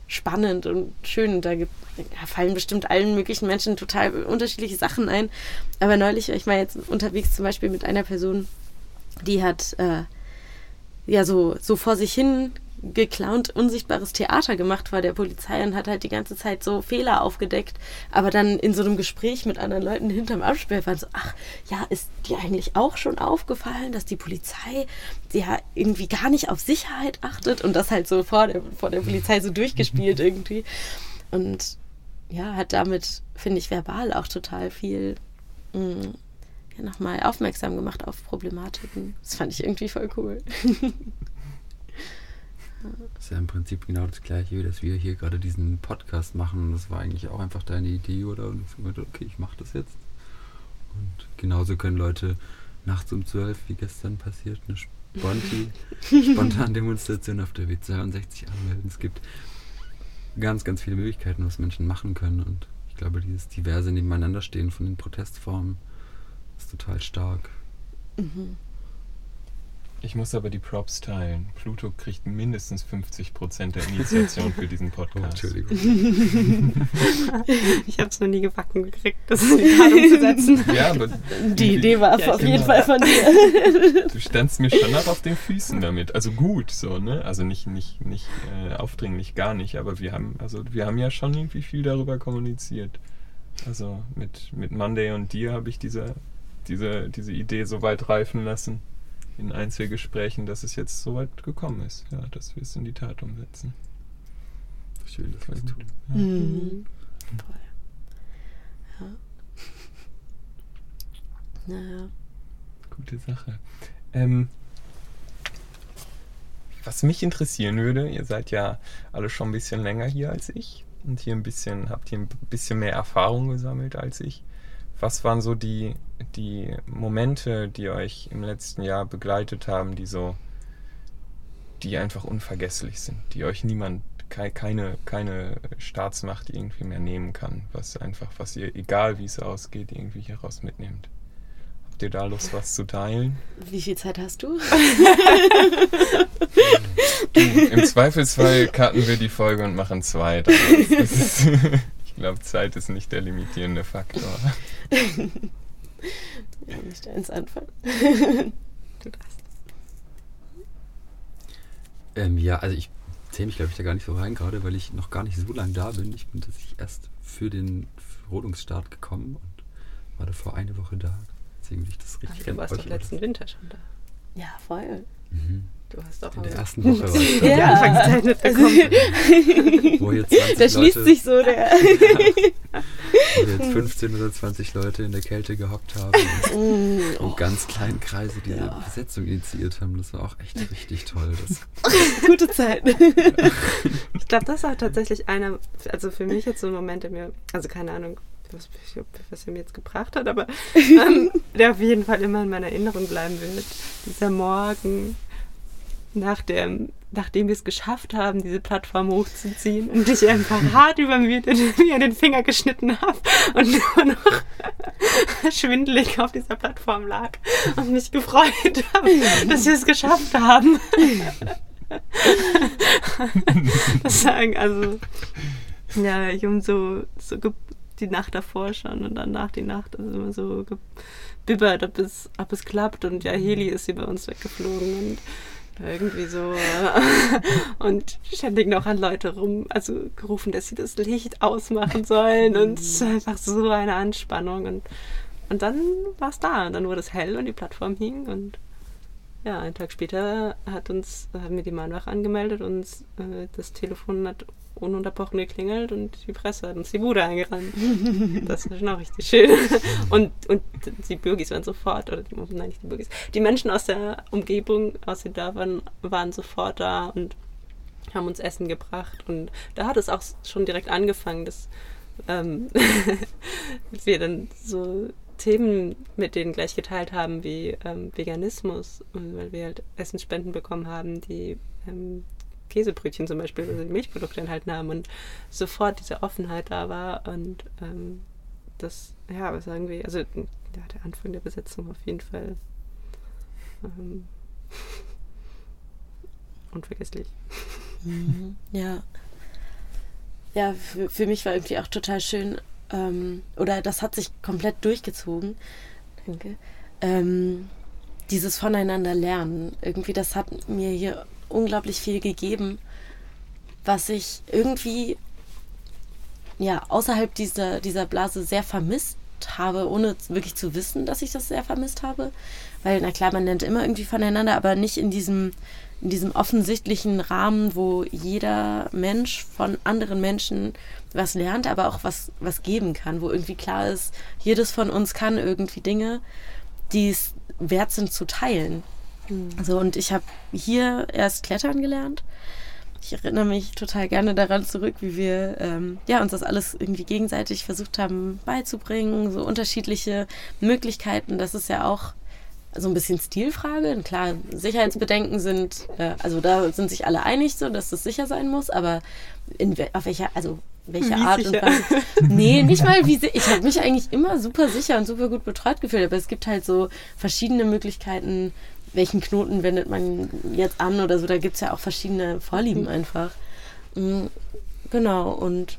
S2: spannend und schön. Da gibt, ja, fallen bestimmt allen möglichen Menschen total unterschiedliche Sachen ein. Aber neulich war ich mal jetzt unterwegs zum Beispiel mit einer Person, die hat äh, ja so, so vor sich hin geklaunt unsichtbares Theater gemacht vor der Polizei und hat halt die ganze Zeit so Fehler aufgedeckt, aber dann in so einem Gespräch mit anderen Leuten hinterm Absperr waren so, ach ja, ist dir eigentlich auch schon aufgefallen, dass die Polizei ja irgendwie gar nicht auf Sicherheit achtet und das halt so vor der, vor der Polizei so durchgespielt irgendwie. Und ja, hat damit, finde ich, verbal auch total viel mh, mm, ja, nochmal aufmerksam gemacht auf Problematiken. Das fand ich irgendwie voll cool.
S4: Das ist ja im Prinzip genau das gleiche, wie dass wir hier gerade diesen Podcast machen. Das war eigentlich auch einfach deine Idee, oder? Und ich gesagt, okay, ich mache das jetzt. Und genauso können Leute nachts um zwölf, wie gestern passiert, eine Sponti, spontan Demonstration auf der W62 anmelden. Es gibt ganz, ganz viele Möglichkeiten, was Menschen machen können. Und ich glaube, dieses diverse Nebeneinanderstehen von den Protestformen ist total stark. Mhm.
S1: Ich muss aber die Props teilen. Pluto kriegt mindestens 50% der Initiation für diesen Podcast. Oh,
S3: Entschuldigung. ich habe es noch nie gebacken gekriegt, das in die Tat umzusetzen.
S2: Ja, aber die Idee war ja, auf jeden Fall von dir.
S1: Du standst mir schon auch auf den Füßen damit. Also gut, so, ne? Also nicht, nicht, nicht äh, aufdringlich, gar nicht, aber wir haben, also wir haben ja schon irgendwie viel darüber kommuniziert. Also mit, mit Monday und dir habe ich diese, diese, diese Idee so weit reifen lassen in Einzelgesprächen, dass es jetzt so weit gekommen ist, ja, dass wir es in die Tat umsetzen.
S4: Schön, dass wir es tun.
S2: Ja. Mhm. Toll. Ja. Naja.
S1: Gute Sache. Ähm, was mich interessieren würde, ihr seid ja alle schon ein bisschen länger hier als ich und hier ein bisschen, habt hier ein bisschen mehr Erfahrung gesammelt als ich. Was waren so die, die Momente, die euch im letzten Jahr begleitet haben, die so, die einfach unvergesslich sind, die euch niemand, keine, keine Staatsmacht irgendwie mehr nehmen kann, was einfach, was ihr, egal wie es ausgeht, irgendwie hieraus mitnehmt? Habt ihr da Lust, was zu teilen?
S2: Wie viel Zeit hast du?
S1: du Im Zweifelsfall cutten wir die Folge und machen zwei. Ich glaube, Zeit ist nicht der limitierende Faktor.
S2: ja, nicht eins anfangen. du darfst.
S4: Ähm, ja, also ich zähle mich, glaube ich, da gar nicht so rein, gerade weil ich noch gar nicht so lange da bin. Ich bin tatsächlich erst für den Rodungsstart gekommen und war davor eine Woche da. Deswegen würde ich das richtig
S3: Aber du warst doch letzten Winter schon da.
S2: Ja, voll.
S4: Mhm.
S3: Du hast auch
S4: in der ersten Woche was
S2: ja. die Anfangszeit
S4: mitbekommen. wo jetzt 20
S2: da schließt
S4: Leute,
S2: sich so der.
S4: wo jetzt 15 oder 20 Leute in der Kälte gehockt haben und mm, oh. in ganz kleinen Kreise diese ja. Besetzung initiiert haben. Das war auch echt richtig toll.
S2: Gute Zeit.
S3: ich glaube, das war tatsächlich einer, also für mich jetzt so ein Moment, der mir, also keine Ahnung, was, was er mir jetzt gebracht hat, aber ähm, der auf jeden Fall immer in meiner Erinnerung bleiben wird. Dieser Morgen, nach dem, nachdem wir es geschafft haben, diese Plattform hochzuziehen und ich einfach hart übermüdet mir den Finger geschnitten habe und nur noch schwindelig auf dieser Plattform lag und mich gefreut habe, dass wir es geschafft haben. das sagen, also, ja, ich um so, so die Nacht davor schon und danach die Nacht also immer so gebibbert, ob es, ob es klappt und ja, Heli ist sie bei uns weggeflogen und irgendwie so. und ständig noch an Leute rum, also gerufen, dass sie das Licht ausmachen sollen. Und einfach so eine Anspannung. Und, und dann war es da. Und dann wurde es hell und die Plattform hing. Und ja, einen Tag später hat uns, haben wir die Mahnwache angemeldet und äh, das Telefon hat ununterbrochen geklingelt und die Presse hat uns die Bude eingerannt. das ist schon auch richtig schön. Und, und die Bürgis waren sofort, oder die, nein, nicht die Bürgis, die Menschen aus der Umgebung, aus da waren, waren sofort da und haben uns Essen gebracht. Und da hat es auch schon direkt angefangen, dass ähm, wir dann so Themen mit denen gleich geteilt haben wie ähm, Veganismus, weil wir halt Essensspenden bekommen haben, die ähm, Käsebrötchen zum Beispiel, also die Milchprodukte enthalten haben und sofort diese Offenheit da war und ähm, das, ja, was irgendwie, also ja, der Anfang der Besetzung auf jeden Fall ähm, unvergesslich.
S2: Mhm. Ja. Ja, für, für mich war irgendwie auch total schön, ähm, oder das hat sich komplett durchgezogen. Danke. Ähm, dieses Voneinander lernen. Irgendwie, das hat mir hier unglaublich viel gegeben, was ich irgendwie ja außerhalb dieser, dieser Blase sehr vermisst habe, ohne wirklich zu wissen, dass ich das sehr vermisst habe. Weil, na klar, man lernt immer irgendwie voneinander, aber nicht in diesem, in diesem offensichtlichen Rahmen, wo jeder Mensch von anderen Menschen was lernt, aber auch was, was geben kann, wo irgendwie klar ist, jedes von uns kann irgendwie Dinge, die es wert sind zu teilen. Mhm. So, und ich habe hier erst Klettern gelernt. Ich erinnere mich total gerne daran zurück, wie wir ähm, ja, uns das alles irgendwie gegenseitig versucht haben beizubringen, so unterschiedliche Möglichkeiten. Das ist ja auch so ein bisschen Stilfrage. Klar, Sicherheitsbedenken sind, äh, also da sind sich alle einig, so dass das sicher sein muss, aber in, auf welcher, also welche Art sicher? und Weise. Nee, nicht mal wie Ich habe mich eigentlich immer super sicher und super gut betreut gefühlt, aber es gibt halt so verschiedene Möglichkeiten, welchen Knoten wendet man jetzt an oder so. Da gibt es ja auch verschiedene Vorlieben mhm. einfach. Mhm, genau, und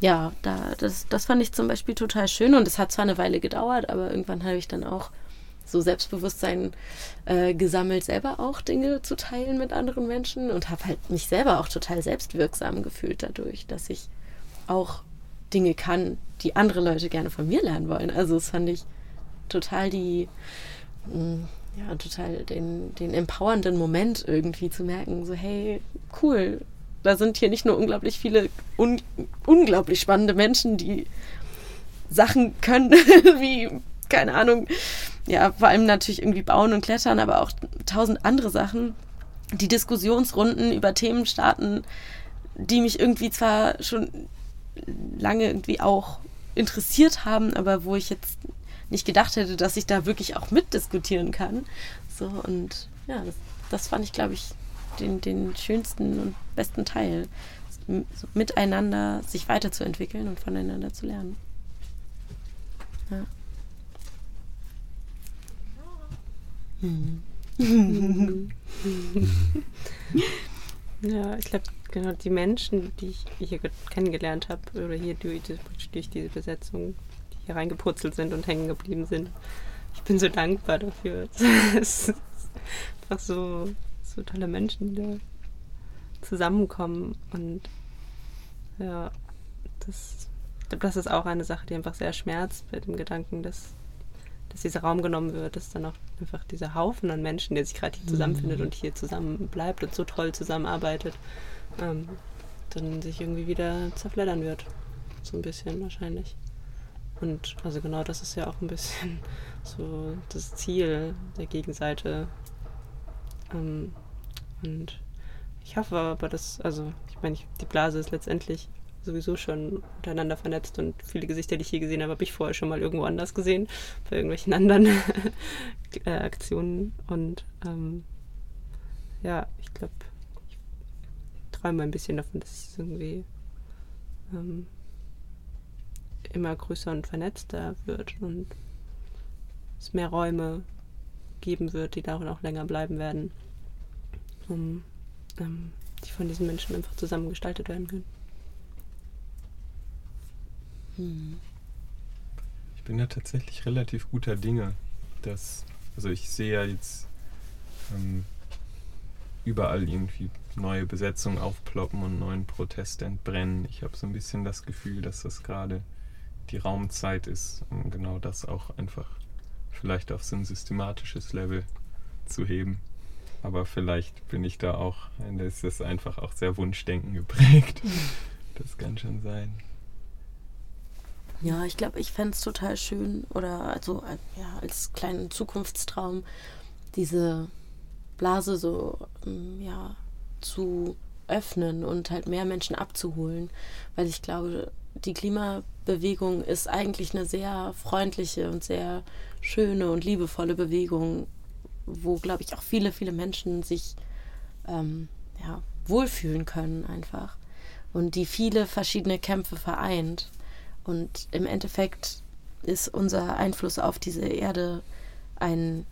S2: ja, da, das, das fand ich zum Beispiel total schön und es hat zwar eine Weile gedauert, aber irgendwann habe ich dann auch so Selbstbewusstsein äh, gesammelt, selber auch Dinge zu teilen mit anderen Menschen und habe halt mich selber auch total selbstwirksam gefühlt dadurch, dass ich auch Dinge kann, die andere Leute gerne von mir lernen wollen. Also das fand ich total die, mh, mm, ja, total den, den empowernden Moment irgendwie zu merken, so hey, cool, da sind hier nicht nur unglaublich viele un unglaublich spannende Menschen, die Sachen können, wie, keine Ahnung, ja, vor allem natürlich irgendwie bauen und klettern, aber auch tausend andere Sachen. Die Diskussionsrunden über Themen starten, die mich irgendwie zwar schon lange irgendwie auch interessiert haben, aber wo ich jetzt nicht gedacht hätte, dass ich da wirklich auch mitdiskutieren kann. So und ja, das, das fand ich, glaube ich, den, den schönsten und besten Teil. So miteinander sich weiterzuentwickeln und voneinander zu lernen. Ja.
S3: ja, ich glaube, genau die Menschen, die ich hier kennengelernt habe, oder hier durch, durch diese Besetzung, hier reingepurzelt sind und hängen geblieben sind, ich bin so dankbar dafür. es ist einfach so, so tolle Menschen, die da zusammenkommen und ja, das, das ist auch eine Sache, die einfach sehr schmerzt bei dem Gedanken, dass dass dieser Raum genommen wird, dass dann auch einfach dieser Haufen an Menschen, der sich gerade hier zusammenfindet mhm. und hier zusammen bleibt und so toll zusammenarbeitet, ähm, dann sich irgendwie wieder zerfleddern wird. So ein bisschen wahrscheinlich. Und also genau das ist ja auch ein bisschen so das Ziel der Gegenseite. Ähm, und ich hoffe aber, dass, also ich meine, die Blase ist letztendlich sowieso schon untereinander vernetzt und viele Gesichter, die ich hier gesehen habe, habe ich vorher schon mal irgendwo anders gesehen, bei irgendwelchen anderen äh, Aktionen. Und ähm, ja, ich glaube, ich träume ein bisschen davon, dass es irgendwie ähm, immer größer und vernetzter wird und es mehr Räume geben wird, die darin auch länger bleiben werden, um ähm, die von diesen Menschen einfach zusammen gestaltet werden können.
S1: Ich bin ja tatsächlich relativ guter Dinge, dass, also ich sehe ja jetzt ähm, überall irgendwie neue Besetzungen aufploppen und neuen Proteste entbrennen. Ich habe so ein bisschen das Gefühl, dass das gerade die Raumzeit ist, um genau das auch einfach vielleicht auf so ein systematisches Level zu heben. Aber vielleicht bin ich da auch, da ist das einfach auch sehr Wunschdenken geprägt. Das kann schon sein.
S2: Ja, ich glaube, ich fände es total schön oder also ja, als kleinen Zukunftstraum diese Blase so ähm, ja, zu öffnen und halt mehr Menschen abzuholen, weil ich glaube, die Klimabewegung ist eigentlich eine sehr freundliche und sehr schöne und liebevolle Bewegung, wo, glaube ich, auch viele, viele Menschen sich ähm, ja, wohlfühlen können einfach. Und die viele verschiedene Kämpfe vereint. Und im Endeffekt ist unser Einfluss auf diese Erde ein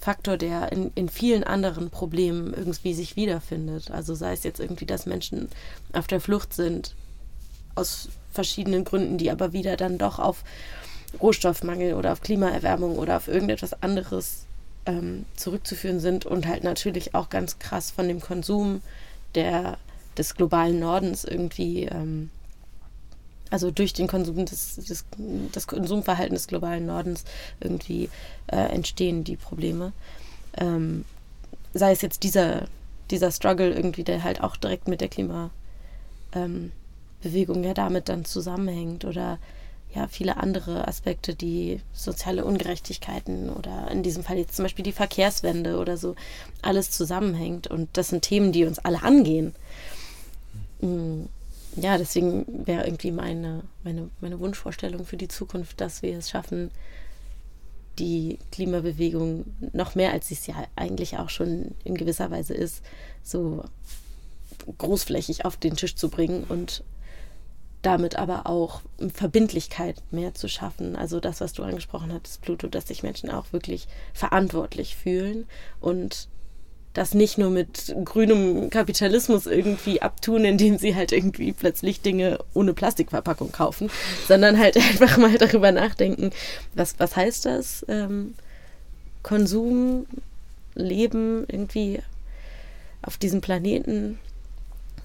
S2: Faktor, der in, in vielen anderen Problemen irgendwie sich wiederfindet. Also sei es jetzt irgendwie, dass Menschen auf der Flucht sind, aus verschiedenen Gründen, die aber wieder dann doch auf Rohstoffmangel oder auf Klimaerwärmung oder auf irgendetwas anderes ähm, zurückzuführen sind und halt natürlich auch ganz krass von dem Konsum der, des globalen Nordens irgendwie, ähm, also durch den Konsum des, des das Konsumverhalten des globalen Nordens irgendwie äh, entstehen die Probleme. Ähm, sei es jetzt dieser, dieser Struggle irgendwie, der halt auch direkt mit der Klimabewegung ähm, ja damit dann zusammenhängt oder ja, viele andere Aspekte, die soziale Ungerechtigkeiten oder in diesem Fall jetzt zum Beispiel die Verkehrswende oder so, alles zusammenhängt. Und das sind Themen, die uns alle angehen. Mm, ja, deswegen wäre irgendwie meine, meine, meine Wunschvorstellung für die Zukunft, dass wir es schaffen, die Klimabewegung noch mehr, als sie es ja eigentlich auch schon in gewisser Weise ist, so großflächig auf den Tisch zu bringen und damit aber auch Verbindlichkeit mehr zu schaffen. Also das, was du angesprochen hattest, Pluto, dass sich Menschen auch wirklich verantwortlich fühlen und das nicht nur mit grünem Kapitalismus irgendwie abtun, indem sie halt irgendwie plötzlich Dinge ohne Plastikverpackung kaufen, sondern halt einfach mal darüber nachdenken, was, was heißt das? Ähm, Konsum, Leben irgendwie auf diesem Planeten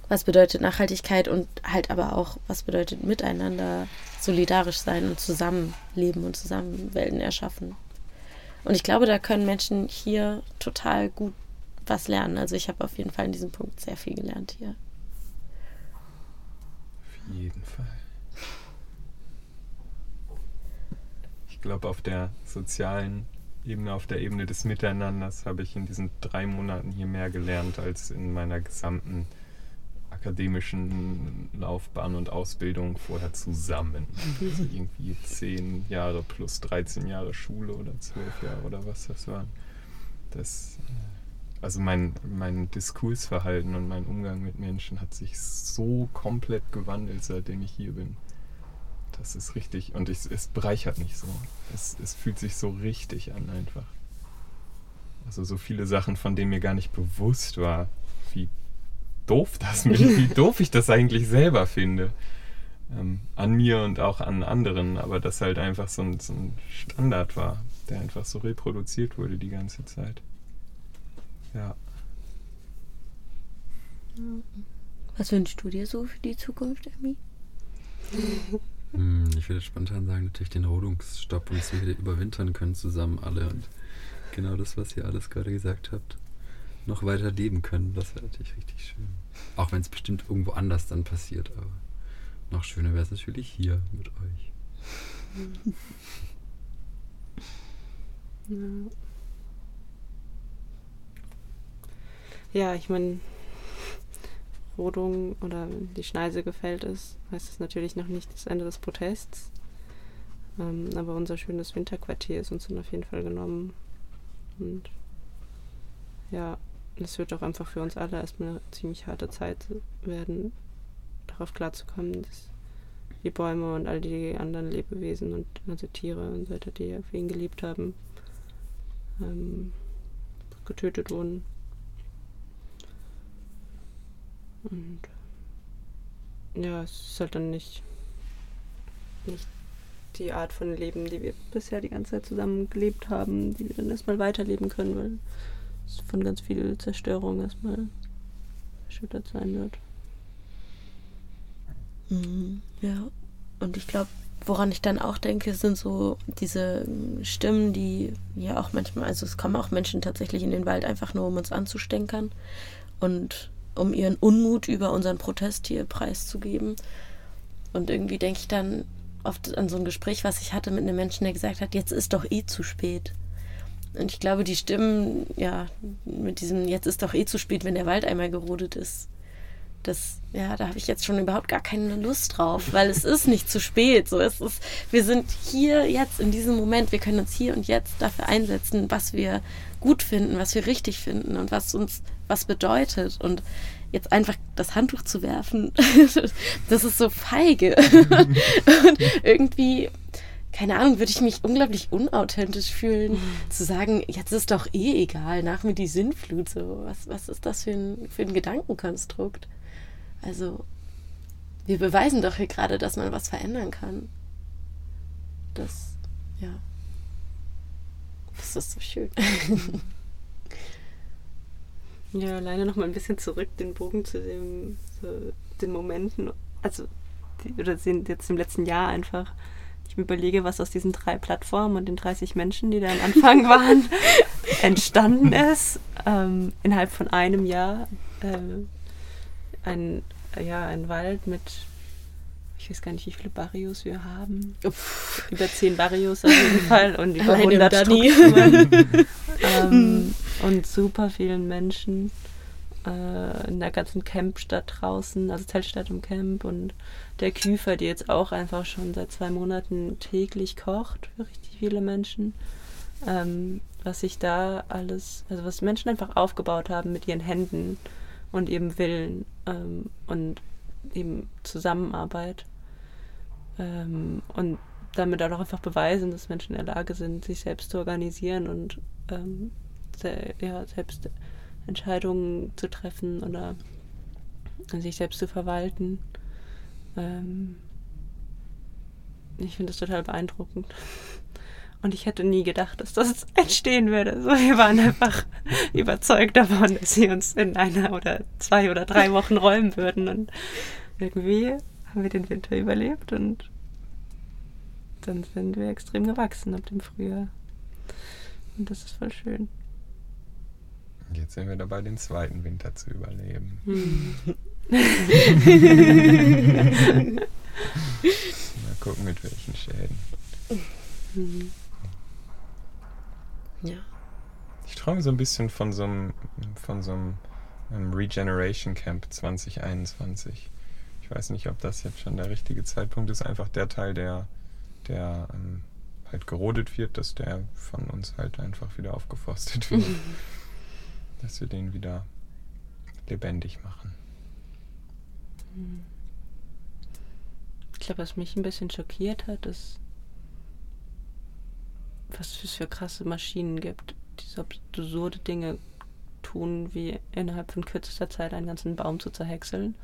S2: was bedeutet Nachhaltigkeit und halt aber auch, was bedeutet miteinander solidarisch sein und zusammenleben und zusammen Welten erschaffen. Und ich glaube, da können Menschen hier total gut was lernen. Also ich habe auf jeden Fall in diesem Punkt sehr viel gelernt hier.
S1: Auf jeden Fall. Ich glaube, auf der sozialen Ebene, auf der Ebene des Miteinanders habe ich in diesen drei Monaten hier mehr gelernt als in meiner gesamten akademischen Laufbahn und Ausbildung vorher zusammen. Also irgendwie zehn Jahre plus 13 Jahre Schule oder zwölf Jahre oder was das war. Das, äh, also mein, mein Diskursverhalten und mein Umgang mit Menschen hat sich so komplett gewandelt, seitdem ich hier bin. Das ist richtig und ich, es bereichert mich so. Es, es fühlt sich so richtig an einfach. Also so viele Sachen, von denen mir gar nicht bewusst war, wie doof das wie doof ich das eigentlich selber finde. Ähm, an mir und auch an anderen, aber das halt einfach so ein, so ein Standard war, der einfach so reproduziert wurde die ganze Zeit. Ja.
S2: Was wünschst du dir so für die Zukunft, Emmy?
S4: Hm, ich würde spontan sagen, natürlich den Rodungsstopp und dass wir überwintern können zusammen alle und genau das, was ihr alles gerade gesagt habt noch weiter leben können. Das wäre natürlich richtig schön. Auch wenn es bestimmt irgendwo anders dann passiert, aber noch schöner wäre es natürlich hier mit euch.
S3: Ja, ich meine, Rodung oder die Schneise gefällt ist, heißt es natürlich noch nicht das Ende des Protests. Ähm, aber unser schönes Winterquartier ist uns dann auf jeden Fall genommen. Und ja, es wird auch einfach für uns alle erstmal eine ziemlich harte Zeit werden, darauf klarzukommen, dass die Bäume und all die anderen Lebewesen und also Tiere und so weiter, die auf ihn gelebt haben, ähm, getötet wurden. Und ja, es ist halt dann nicht, nicht die Art von Leben, die wir bisher die ganze Zeit zusammen gelebt haben, die wir dann erstmal weiterleben können, weil von ganz viel Zerstörung erstmal erschüttert sein wird.
S2: Mhm, ja, und ich glaube, woran ich dann auch denke, sind so diese Stimmen, die ja auch manchmal, also es kommen auch Menschen tatsächlich in den Wald einfach nur, um uns anzustenkern und um ihren Unmut über unseren Protest hier preiszugeben. Und irgendwie denke ich dann oft an so ein Gespräch, was ich hatte mit einem Menschen, der gesagt hat, jetzt ist doch eh zu spät. Und ich glaube, die Stimmen, ja, mit diesem, jetzt ist doch eh zu spät, wenn der Wald einmal gerodet ist. Das, ja, da habe ich jetzt schon überhaupt gar keine Lust drauf, weil es ist nicht zu spät. So, es ist, wir sind hier jetzt in diesem Moment, wir können uns hier und jetzt dafür einsetzen, was wir gut finden, was wir richtig finden und was uns was bedeutet. Und jetzt einfach das Handtuch zu werfen, das ist so feige. und irgendwie, keine Ahnung, würde ich mich unglaublich unauthentisch fühlen, mhm. zu sagen, jetzt ist doch eh egal, nach mir die Sinnflut. So, was, was ist das für ein, für ein Gedankenkonstrukt? Also, wir beweisen doch hier gerade, dass man was verändern kann. Das, ja. Das ist so schön.
S3: Ja, alleine noch mal ein bisschen zurück, den Bogen zu dem, so, den Momenten, also die, oder sind jetzt im letzten Jahr einfach. Ich mir überlege, was aus diesen drei Plattformen und den 30 Menschen, die da am Anfang waren, entstanden ist. Ähm, innerhalb von einem Jahr äh, ein, ja, ein Wald mit ich weiß gar nicht, wie viele Barrios wir haben. Uff. Über zehn Barrios auf jeden Fall und über Alleine 100 Strukturen. ähm, und super vielen Menschen äh, in der ganzen Campstadt draußen, also Zeltstadt im Camp und der Küfer, die jetzt auch einfach schon seit zwei Monaten täglich kocht für richtig viele Menschen. Ähm, was sich da alles, also was Menschen einfach aufgebaut haben mit ihren Händen und ihrem Willen ähm, und eben Zusammenarbeit. Ähm, und damit auch einfach beweisen, dass Menschen in der Lage sind, sich selbst zu organisieren und ähm, se ja, selbst Entscheidungen zu treffen oder sich selbst zu verwalten. Ähm, ich finde das total beeindruckend. Und ich hätte nie gedacht, dass das entstehen würde. So, wir waren einfach überzeugt davon, dass sie uns in einer oder zwei oder drei Wochen räumen würden. Und irgendwie haben wir den Winter überlebt und dann sind wir extrem gewachsen ab dem Frühjahr. Und das ist voll schön.
S1: Jetzt sind wir dabei, den zweiten Winter zu überleben. Hm. Mal gucken, mit welchen Schäden. Mhm. Ja. Ich träume so ein bisschen von so einem, von so einem um, Regeneration Camp 2021. Ich weiß nicht, ob das jetzt schon der richtige Zeitpunkt ist. Einfach der Teil, der, der ähm, halt gerodet wird, dass der von uns halt einfach wieder aufgeforstet wird. dass wir den wieder lebendig machen.
S3: Ich glaube, was mich ein bisschen schockiert hat, ist, was es für krasse Maschinen gibt, die so absurde Dinge tun, wie innerhalb von kürzester Zeit einen ganzen Baum zu zerhäckseln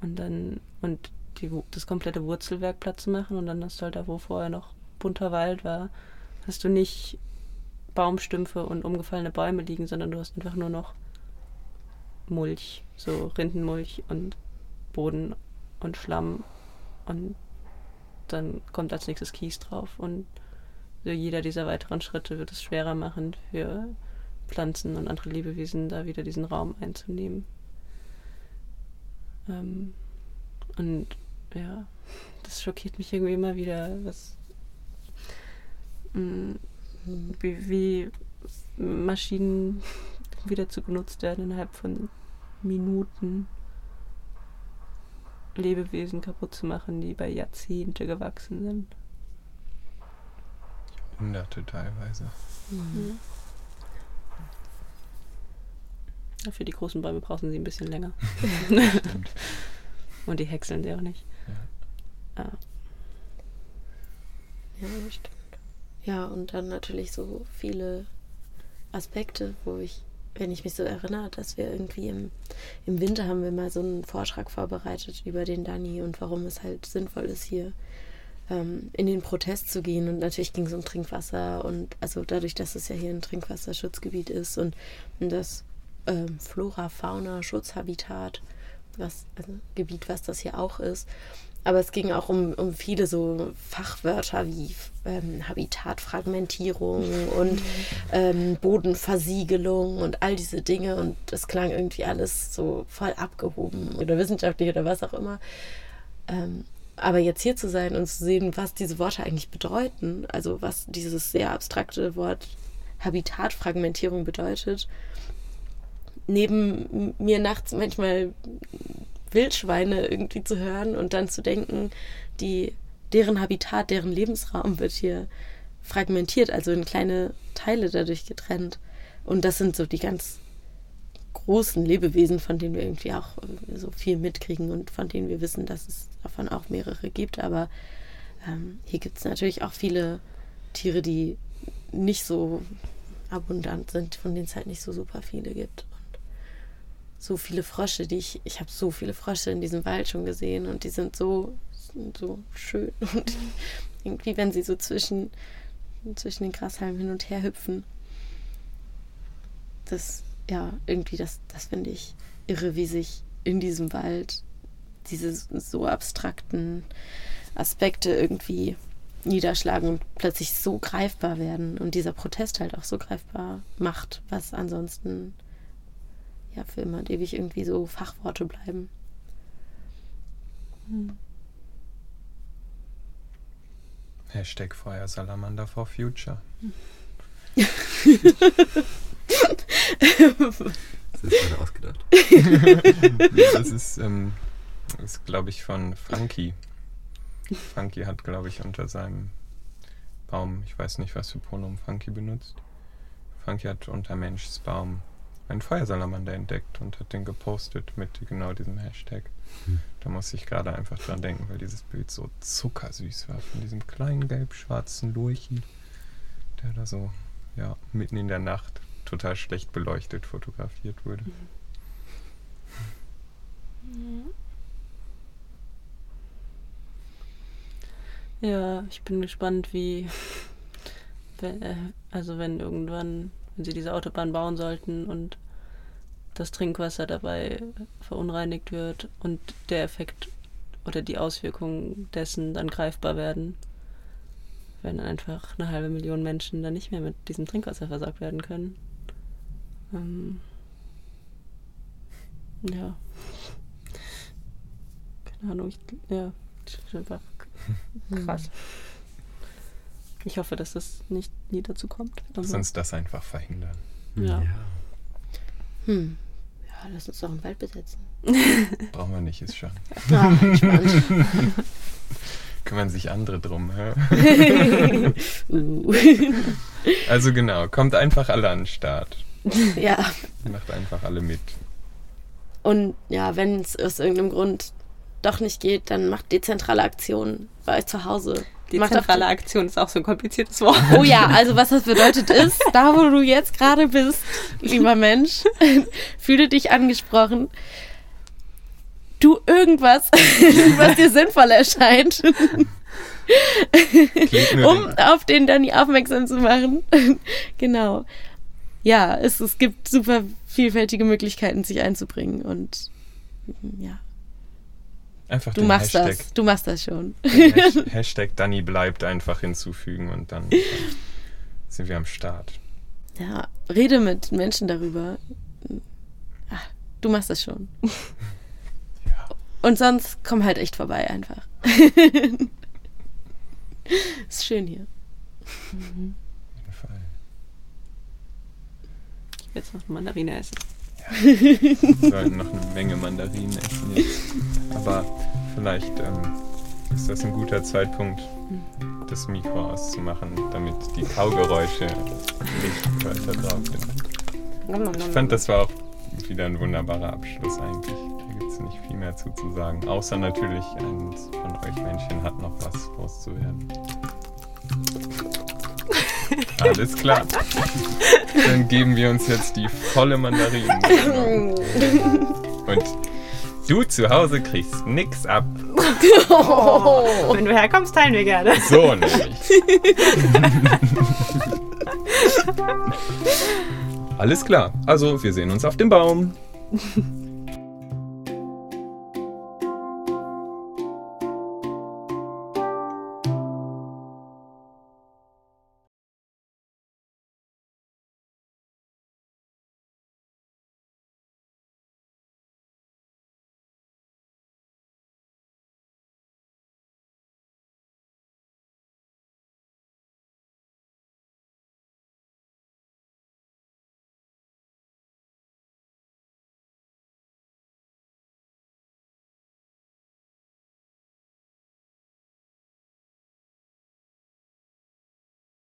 S3: und dann und die, das komplette Wurzelwerk platt zu machen und dann hast du halt da, wo vorher noch bunter Wald war, hast du nicht Baumstümpfe und umgefallene Bäume liegen, sondern du hast einfach nur noch Mulch, so Rindenmulch und Boden und Schlamm und dann kommt als nächstes Kies drauf und so jeder dieser weiteren Schritte wird es schwerer machen für Pflanzen und andere Lebewesen, da wieder diesen Raum einzunehmen. Ähm, und ja, das schockiert mich irgendwie immer wieder, was mm, wie, wie Maschinen wieder zu genutzt werden innerhalb von Minuten. Lebewesen kaputt zu machen, die bei Jahrzehnte gewachsen sind.
S1: Hunderte teilweise. Mhm.
S3: Ja, für die großen Bäume brauchen sie ein bisschen länger. Und die häckseln sie auch nicht. Ja.
S2: Ah. Ja, stimmt. Ja, und dann natürlich so viele Aspekte, wo ich, wenn ich mich so erinnere, dass wir irgendwie im, im Winter haben wir mal so einen Vortrag vorbereitet über den Dani und warum es halt sinnvoll ist, hier ähm, in den Protest zu gehen. Und natürlich ging es um Trinkwasser und also dadurch, dass es ja hier ein Trinkwasserschutzgebiet ist und, und das ähm, Flora, Fauna, Schutzhabitat, was, also Gebiet, was das hier auch ist, aber es ging auch um, um viele so Fachwörter wie ähm, Habitatfragmentierung und ähm, Bodenversiegelung und all diese Dinge. Und das klang irgendwie alles so voll abgehoben oder wissenschaftlich oder was auch immer. Ähm, aber jetzt hier zu sein und zu sehen, was diese Worte eigentlich bedeuten, also was dieses sehr abstrakte Wort Habitatfragmentierung bedeutet, neben mir nachts manchmal Wildschweine irgendwie zu hören und dann zu denken, die, deren Habitat, deren Lebensraum wird hier fragmentiert, also in kleine Teile dadurch getrennt. Und das sind so die ganz großen Lebewesen, von denen wir irgendwie auch äh, so viel mitkriegen und von denen wir wissen, dass es davon auch mehrere gibt. Aber ähm, hier gibt es natürlich auch viele Tiere, die nicht so abundant sind, von denen es halt nicht so super viele gibt. So viele Frösche, die ich, ich habe so viele Frösche in diesem Wald schon gesehen und die sind so, sind so schön. Und irgendwie, wenn sie so zwischen, zwischen den Grashalmen hin und her hüpfen, das, ja, irgendwie, das, das finde ich irre, wie sich in diesem Wald diese so abstrakten Aspekte irgendwie niederschlagen und plötzlich so greifbar werden und dieser Protest halt auch so greifbar macht, was ansonsten ja für immer und ewig irgendwie so Fachworte bleiben. Hm.
S1: Hashtag Feuersalamander for Future.
S4: Das ist gerade ausgedacht.
S1: das ist, ähm, ist glaube ich, von Funky. Funky hat, glaube ich, unter seinem Baum, ich weiß nicht, was für Pronomen Funky benutzt. Funky hat unter Menschs Baum einen Feuersalamander entdeckt und hat den gepostet mit genau diesem Hashtag. Hm. Da muss ich gerade einfach dran denken, weil dieses Bild so zuckersüß war von diesem kleinen gelb-schwarzen Lurchi, der da so ja, mitten in der Nacht total schlecht beleuchtet fotografiert wurde.
S3: Mhm. Ja, ich bin gespannt, wie, also wenn irgendwann, wenn sie diese Autobahn bauen sollten und das Trinkwasser dabei verunreinigt wird und der Effekt oder die Auswirkungen dessen dann greifbar werden, wenn einfach eine halbe Million Menschen dann nicht mehr mit diesem Trinkwasser versorgt werden können. Ähm, ja. Keine Ahnung, ich, ja, einfach krass. Ich hoffe, dass das nicht nie dazu kommt.
S1: Lass uns das einfach verhindern.
S3: Ja. ja.
S2: Hm. Ja, lass uns doch einen Wald besetzen.
S1: Brauchen wir nicht, ist schon.
S2: Ah, spannend.
S1: Kümmern sich andere drum.
S2: uh.
S1: Also genau, kommt einfach alle an den Start.
S2: Ja.
S1: Macht einfach alle mit.
S2: Und ja, wenn es aus irgendeinem Grund doch nicht geht, dann macht dezentrale Aktionen bei euch zu Hause.
S3: Dezentrale Aktion ist auch so ein kompliziertes Wort.
S2: Oh ja, also was das bedeutet ist, da wo du jetzt gerade bist, lieber Mensch, fühle dich angesprochen. Tu irgendwas, was dir sinnvoll erscheint. um auf den Danny aufmerksam zu machen. genau. Ja, es, es gibt super vielfältige Möglichkeiten, sich einzubringen und ja.
S1: Einfach
S2: du machst Hashtag, das. Du machst das schon.
S1: Hashtag Danny bleibt einfach hinzufügen und dann, dann sind wir am Start.
S2: Ja, rede mit Menschen darüber. Ach, du machst das schon. Ja. Und sonst komm halt echt vorbei einfach. Ist schön hier.
S3: Mhm. Auf jeden Fall. Ich will jetzt noch eine Mandarine essen.
S1: Wir sollten noch eine Menge Mandarinen essen jetzt. Aber vielleicht ähm, ist das ein guter Zeitpunkt, das Mikro auszumachen, damit die Kaugeräusche nicht weiter drauf sind. Ich fand, das war auch wieder ein wunderbarer Abschluss eigentlich. Da gibt es nicht viel mehr zu, zu sagen. Außer natürlich, eines von euch Menschen hat noch was loszuwerden. Alles klar. Dann geben wir uns jetzt die volle Mandarinen. Und du zu Hause kriegst nix ab.
S3: Oh. Wenn du herkommst, teilen wir gerne.
S1: So nämlich. Alles klar. Also, wir sehen uns auf dem Baum.